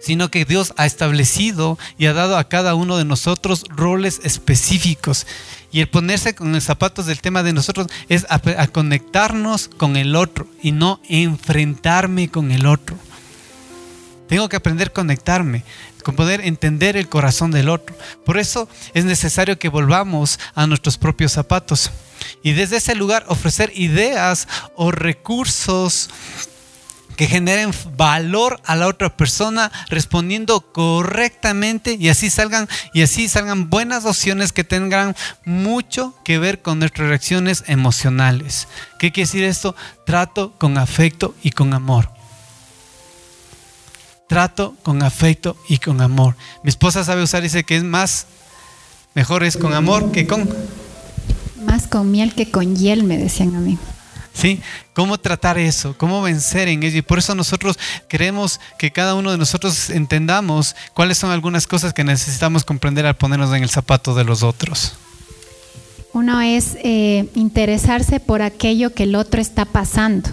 sino que Dios ha establecido y ha dado a cada uno de nosotros roles específicos. Y el ponerse con los zapatos del tema de nosotros es a, conectarnos con el otro y no enfrentarme con el otro. Tengo que aprender a conectarme, con poder entender el corazón del otro. Por eso es necesario que volvamos a nuestros propios zapatos y desde ese lugar ofrecer ideas o recursos que generen valor a la otra persona respondiendo correctamente y así salgan y así salgan buenas opciones que tengan mucho que ver con nuestras reacciones emocionales. ¿Qué quiere decir esto? Trato con afecto y con amor. Trato con afecto y con amor. Mi esposa sabe usar, dice que es más, mejor es con amor que con... Más con miel que con hiel, me decían a mí. ¿Sí? ¿Cómo tratar eso? ¿Cómo vencer en ello? Y por eso nosotros queremos que cada uno de nosotros entendamos cuáles son algunas cosas que necesitamos comprender al ponernos en el zapato de los otros. Uno es eh, interesarse por aquello que el otro está pasando.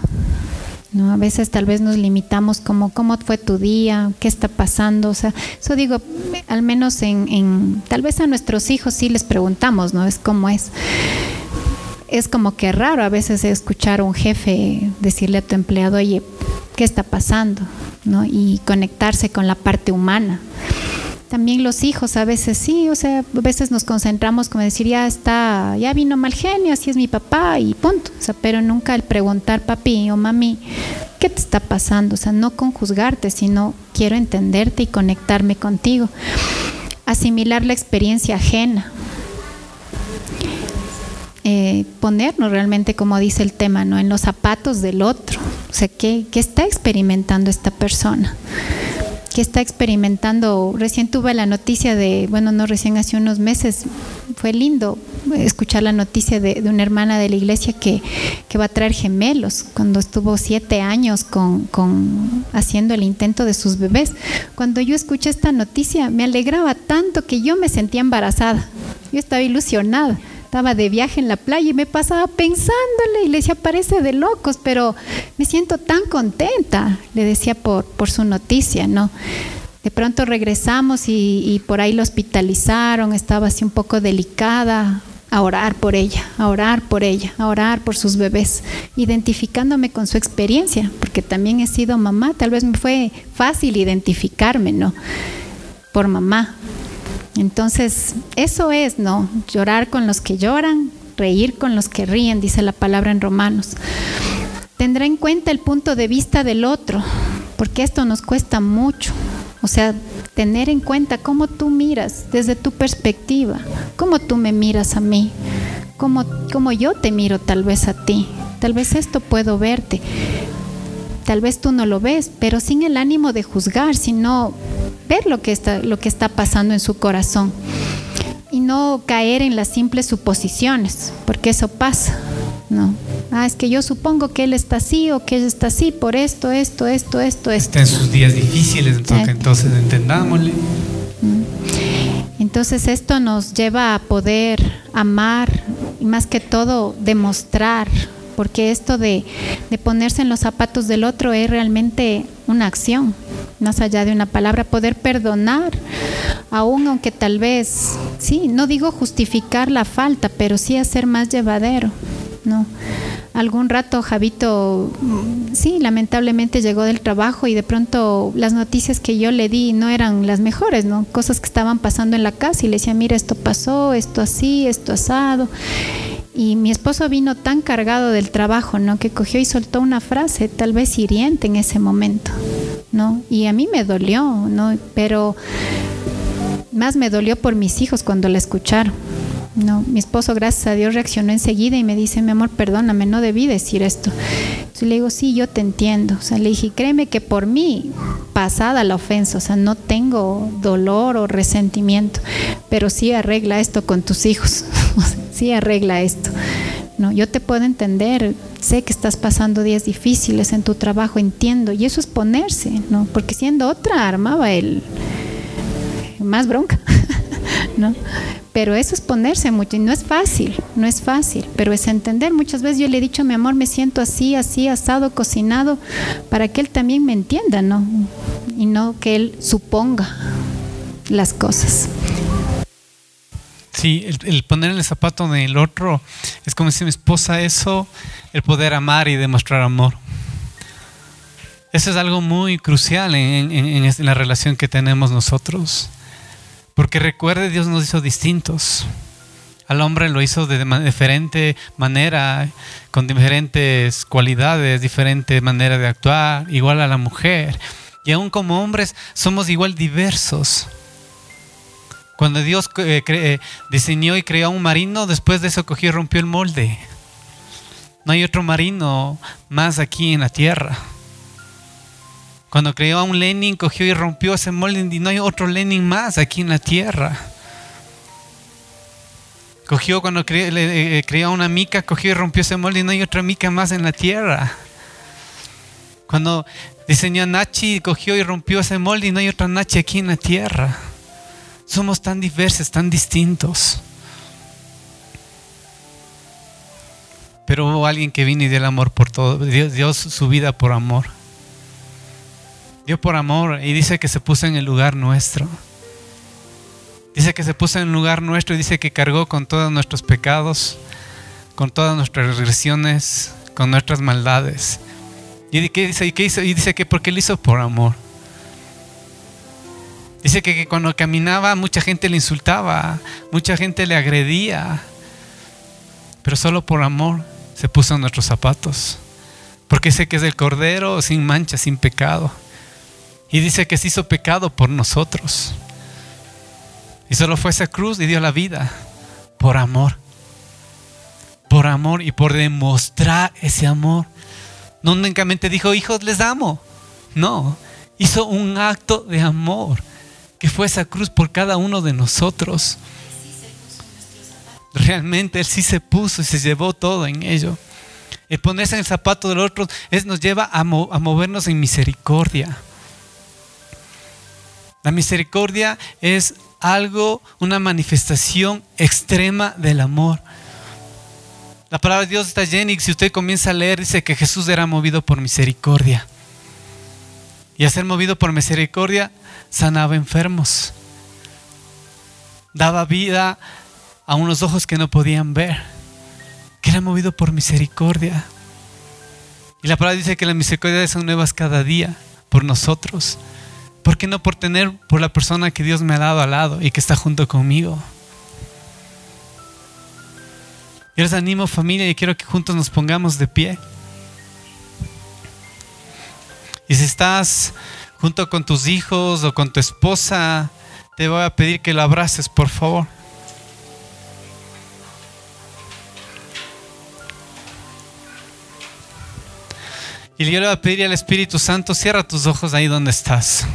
¿no? A veces tal vez nos limitamos como cómo fue tu día, qué está pasando. O sea, eso digo, al menos en, en tal vez a nuestros hijos sí les preguntamos, ¿no? Es cómo es es como que raro a veces escuchar a un jefe decirle a tu empleado, oye, ¿qué está pasando? ¿No? Y conectarse con la parte humana. También los hijos a veces sí, o sea, a veces nos concentramos como decir, ya está, ya vino mal genio, así es mi papá y punto. O sea, pero nunca el preguntar, papi o mami, ¿qué te está pasando? O sea, no con juzgarte, sino quiero entenderte y conectarme contigo. Asimilar la experiencia ajena ponernos realmente, como dice el tema, ¿no? en los zapatos del otro. O sea, ¿qué, ¿qué, está experimentando esta persona? ¿Qué está experimentando? Recién tuve la noticia de, bueno, no recién hace unos meses, fue lindo escuchar la noticia de, de una hermana de la iglesia que, que, va a traer gemelos, cuando estuvo siete años con, con, haciendo el intento de sus bebés. Cuando yo escuché esta noticia, me alegraba tanto que yo me sentía embarazada. Yo estaba ilusionada estaba de viaje en la playa y me pasaba pensándole y le decía, parece de locos, pero me siento tan contenta, le decía por, por su noticia, ¿no? De pronto regresamos y, por ahí la hospitalizaron, estaba así un poco delicada, a orar por ella, a orar por ella, a orar por sus bebés, identificándome con su experiencia, porque también he sido mamá, tal vez me fue fácil identificarme, ¿no? Por mamá, entonces, eso es, ¿no? Llorar con los que lloran, reír con los que ríen, dice la palabra en Romanos. Tendrá en cuenta el punto de vista del otro, porque esto nos cuesta mucho. O sea, tener en cuenta cómo tú miras desde tu perspectiva, cómo tú me miras a mí, cómo, cómo yo te miro tal vez a ti. Tal vez esto puedo verte. Tal vez tú no lo ves, pero sin el ánimo de juzgar, sino ver lo que está, lo que está pasando en su corazón y no caer en las simples suposiciones, porque eso pasa, ¿no? Ah, es que yo supongo que él está así o que ella está así por esto, esto, esto, esto, esto. Está en sus días difíciles, entonces, entonces entendámosle. Mm. Entonces esto nos lleva a poder amar y más que todo demostrar porque esto de, de, ponerse en los zapatos del otro es realmente una acción, más allá de una palabra, poder perdonar, aún aunque tal vez, sí, no digo justificar la falta, pero sí hacer más llevadero, ¿no? Algún rato Javito, sí, lamentablemente llegó del trabajo y de pronto las noticias que yo le di no eran las mejores, ¿no? Cosas que estaban pasando en la casa y le decía, mira, esto pasó, esto así, esto asado. Y mi esposo vino tan cargado del trabajo, ¿no? Que cogió y soltó una frase, tal vez hiriente en ese momento, ¿no? Y a mí me dolió, ¿no? Pero más me dolió por mis hijos cuando la escucharon. No, mi esposo, gracias a Dios, reaccionó enseguida y me dice, mi amor, perdóname, no debí decir esto. Entonces le digo, sí, yo te entiendo. O sea, le dije, créeme que por mí, pasada la ofensa, o sea, no tengo dolor o resentimiento, pero sí arregla esto con tus hijos. sí arregla esto. No, yo te puedo entender, sé que estás pasando días difíciles en tu trabajo, entiendo, y eso es ponerse, ¿no? Porque siendo otra armaba el más bronca, ¿no? Pero eso es ponerse mucho y no es fácil, no es fácil, pero es entender. Muchas veces yo le he dicho, mi amor, me siento así, así, asado, cocinado, para que él también me entienda, ¿no? Y no que él suponga las cosas. Sí, el, poner en el zapato del otro es como si mi esposa eso, el poder amar y demostrar amor. Eso es algo muy crucial en, la relación que tenemos nosotros. Porque recuerde, Dios nos hizo distintos. Al hombre lo hizo de diferente manera, con diferentes cualidades, diferente manera de actuar, igual a la mujer. Y aún como hombres somos igual diversos. Cuando Dios eh, eh, diseñó y creó un marino, después de eso cogió y rompió el molde. No hay otro marino más aquí en la tierra. Cuando creó a un Lenin, cogió y rompió ese molde y no hay otro Lenin más aquí en la tierra. Cogió cuando eh, creó, una mica, cogió y rompió ese molde y no hay otra mica más en la tierra. Cuando diseñó a Nachi, cogió y rompió ese molde y no hay otra Nachi aquí en la tierra. Somos tan diversos, tan distintos. Pero hubo alguien que vino y dio el amor por todo. Dios dio su vida por amor. Dio por amor y dice que se puso en el lugar nuestro. Dice que se puso en el lugar nuestro y dice que cargó con todos nuestros pecados, con todas nuestras regresiones, con nuestras maldades. ¿Y dice? ¿Y qué hizo? Y dice que porque lo hizo por amor. Dice que, cuando caminaba mucha gente le insultaba, mucha gente le agredía, pero solo por amor se puso en nuestros zapatos. Porque dice que es el Cordero sin mancha, sin pecado. Y dice que se hizo pecado por nosotros. Y solo fue esa cruz y dio la vida por amor. Por amor y por demostrar ese amor. No únicamente dijo, hijos, les amo. No, hizo un acto de amor que fue esa cruz por cada uno de nosotros. Realmente Él sí se puso y se llevó todo en ello. El ponerse en el zapato del otro es, nos lleva a, a movernos en misericordia. La misericordia es algo, una manifestación extrema del amor. La palabra de Dios está llena y si usted comienza a leer dice que Jesús era movido por misericordia. Y a ser movido por misericordia sanaba enfermos, daba vida a unos ojos que no podían ver, que era movido por misericordia. Y la palabra dice que las misericordias son nuevas cada día por nosotros. ¿Por qué no por tener por la persona que Dios me ha dado al lado y que está junto conmigo? Yo les animo familia y quiero que juntos nos pongamos de pie. Y si estás junto con tus hijos o con tu esposa, te voy a pedir que lo abraces, por favor. Y yo le voy a pedir al Espíritu Santo, cierra tus ojos ahí donde estás.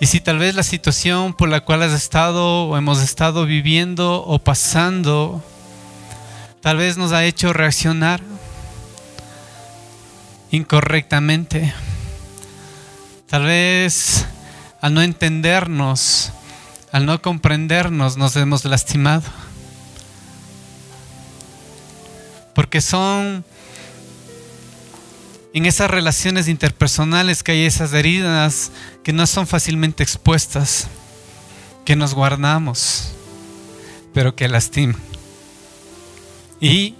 Y si tal vez la situación por la cual has estado o hemos estado viviendo o pasando, tal vez nos ha hecho reaccionar incorrectamente. Tal vez al no entendernos, al no comprendernos, nos hemos lastimado. Porque son En esas relaciones interpersonales que hay esas heridas que no son fácilmente expuestas, que nos guardamos, pero que lastiman. Y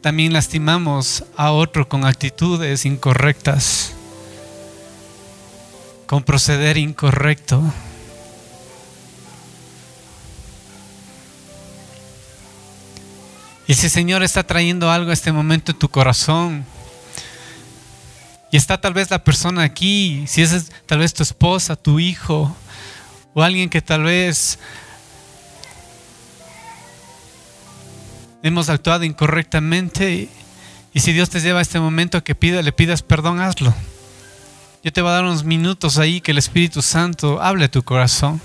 también lastimamos a otro con actitudes incorrectas, con proceder incorrecto. Y si Señor está trayendo algo a este momento en tu corazón, y está tal vez la persona aquí, si es tal vez tu esposa, tu hijo, o alguien que tal vez hemos actuado incorrectamente, y si Dios te lleva a este momento que pida, le pidas perdón, hazlo. Yo te voy a dar unos minutos ahí que el Espíritu Santo hable a tu corazón.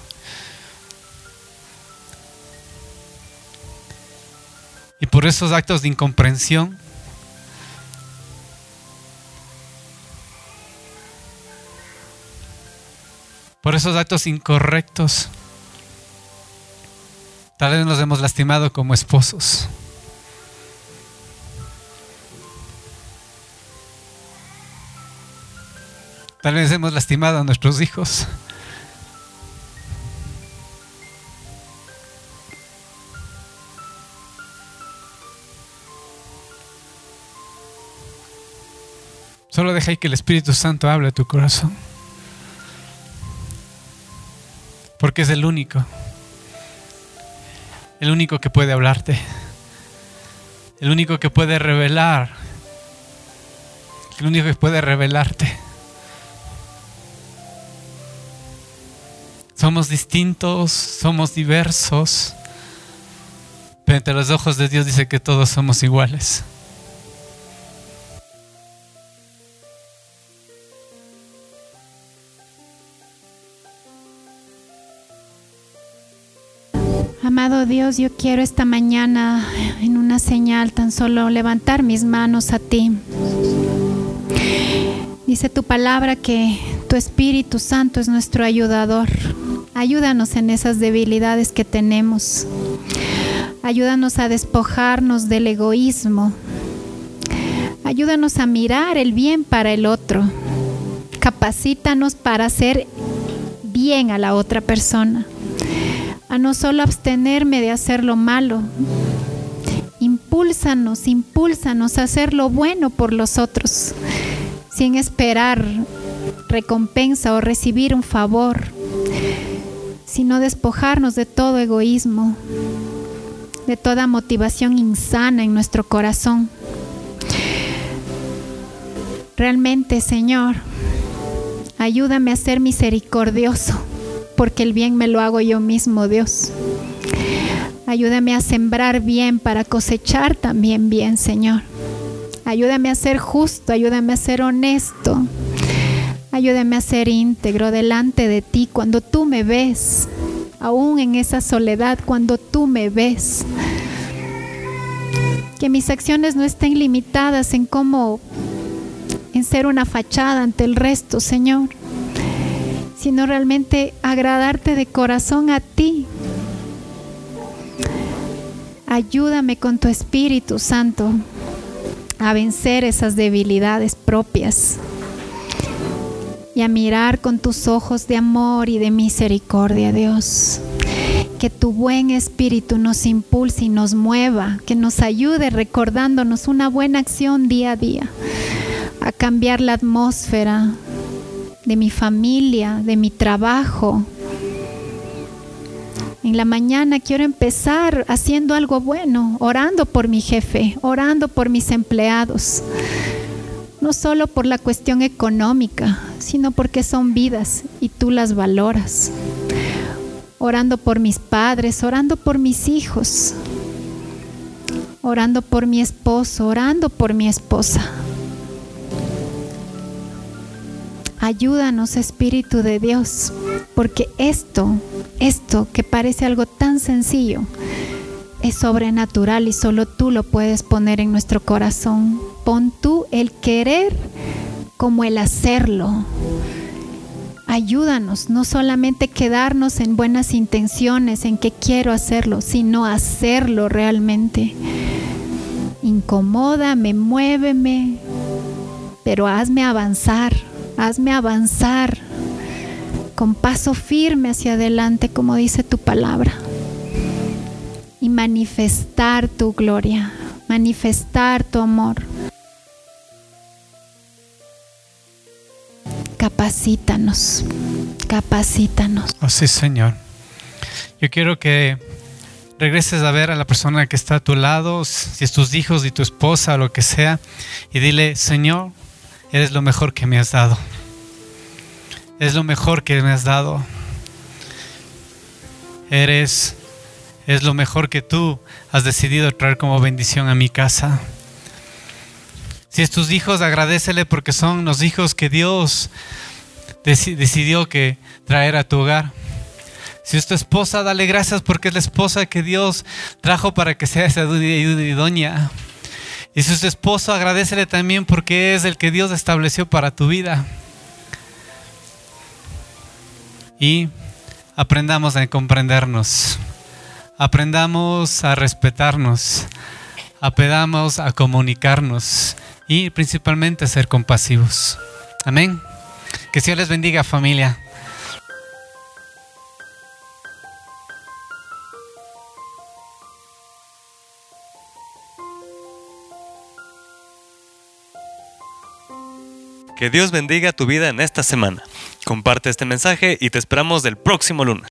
Y por esos actos de incomprensión, por esos actos incorrectos, tal vez nos hemos lastimado como esposos. Tal vez hemos lastimado a nuestros hijos. Solo deja que el Espíritu Santo hable a tu corazón. Porque es el único. El único que puede hablarte. El único que puede revelar. El único que puede revelarte. Somos distintos, somos diversos. Pero entre los ojos de Dios dice que todos somos iguales. Amado Dios, yo quiero esta mañana en una señal tan solo levantar mis manos a ti. Dice tu palabra que tu Espíritu Santo es nuestro ayudador. Ayúdanos en esas debilidades que tenemos. Ayúdanos a despojarnos del egoísmo. Ayúdanos a mirar el bien para el otro. Capacítanos para hacer bien a la otra persona a no solo abstenerme de hacer lo malo. Impúlsanos, impúlsanos a hacer lo bueno por los otros, sin esperar recompensa o recibir un favor, sino despojarnos de todo egoísmo, de toda motivación insana en nuestro corazón. Realmente, Señor, ayúdame a ser misericordioso porque el bien me lo hago yo mismo, Dios. Ayúdame a sembrar bien para cosechar también bien, Señor. Ayúdame a ser justo, ayúdame a ser honesto. Ayúdame a ser íntegro delante de ti cuando tú me ves, aún en esa soledad, cuando tú me ves. Que mis acciones no estén limitadas en cómo, en ser una fachada ante el resto, Señor sino realmente agradarte de corazón a ti. Ayúdame con tu Espíritu Santo a vencer esas debilidades propias y a mirar con tus ojos de amor y de misericordia, Dios. Que tu buen espíritu nos impulse y nos mueva, que nos ayude recordándonos una buena acción día a día, a cambiar la atmósfera, de mi familia, de mi trabajo. En la mañana quiero empezar haciendo algo bueno, orando por mi jefe, orando por mis empleados. No solo por la cuestión económica, sino porque son vidas y tú las valoras. Orando por mis padres, orando por mis hijos, orando por mi esposo, orando por mi esposa. Ayúdanos, Espíritu de Dios, porque esto, esto que parece algo tan sencillo, es sobrenatural y solo tú lo puedes poner en nuestro corazón. Pon tú el querer como el hacerlo. Ayúdanos, no solamente quedarnos en buenas intenciones, en que quiero hacerlo, sino hacerlo realmente. Incomódame, muéveme, pero hazme avanzar, hazme avanzar con paso firme hacia adelante, como dice tu palabra, y manifestar tu gloria, manifestar tu amor. Capacítanos, capacítanos. Oh, sí, Señor. Yo quiero que regreses a ver a la persona que está a tu lado, si es tus hijos y tu esposa o lo que sea, y dile, Señor, eres lo mejor que me has dado. Es lo mejor que me has dado. Eres, es lo mejor que tú has decidido traer como bendición a mi casa. Si es tus hijos, agradecele porque son los hijos que Dios decidió que traer a tu hogar. Si es tu esposa, dale gracias porque es la esposa que Dios trajo para que sea esa idónea. Y si es tu esposo, agradecele también porque es el que Dios estableció para tu vida. Y aprendamos a comprendernos. Aprendamos a respetarnos. Aprendamos a comunicarnos y principalmente ser compasivos. Amén. Que Dios les bendiga familia. Que Dios bendiga tu vida en esta semana. Comparte este mensaje y te esperamos el próximo lunes.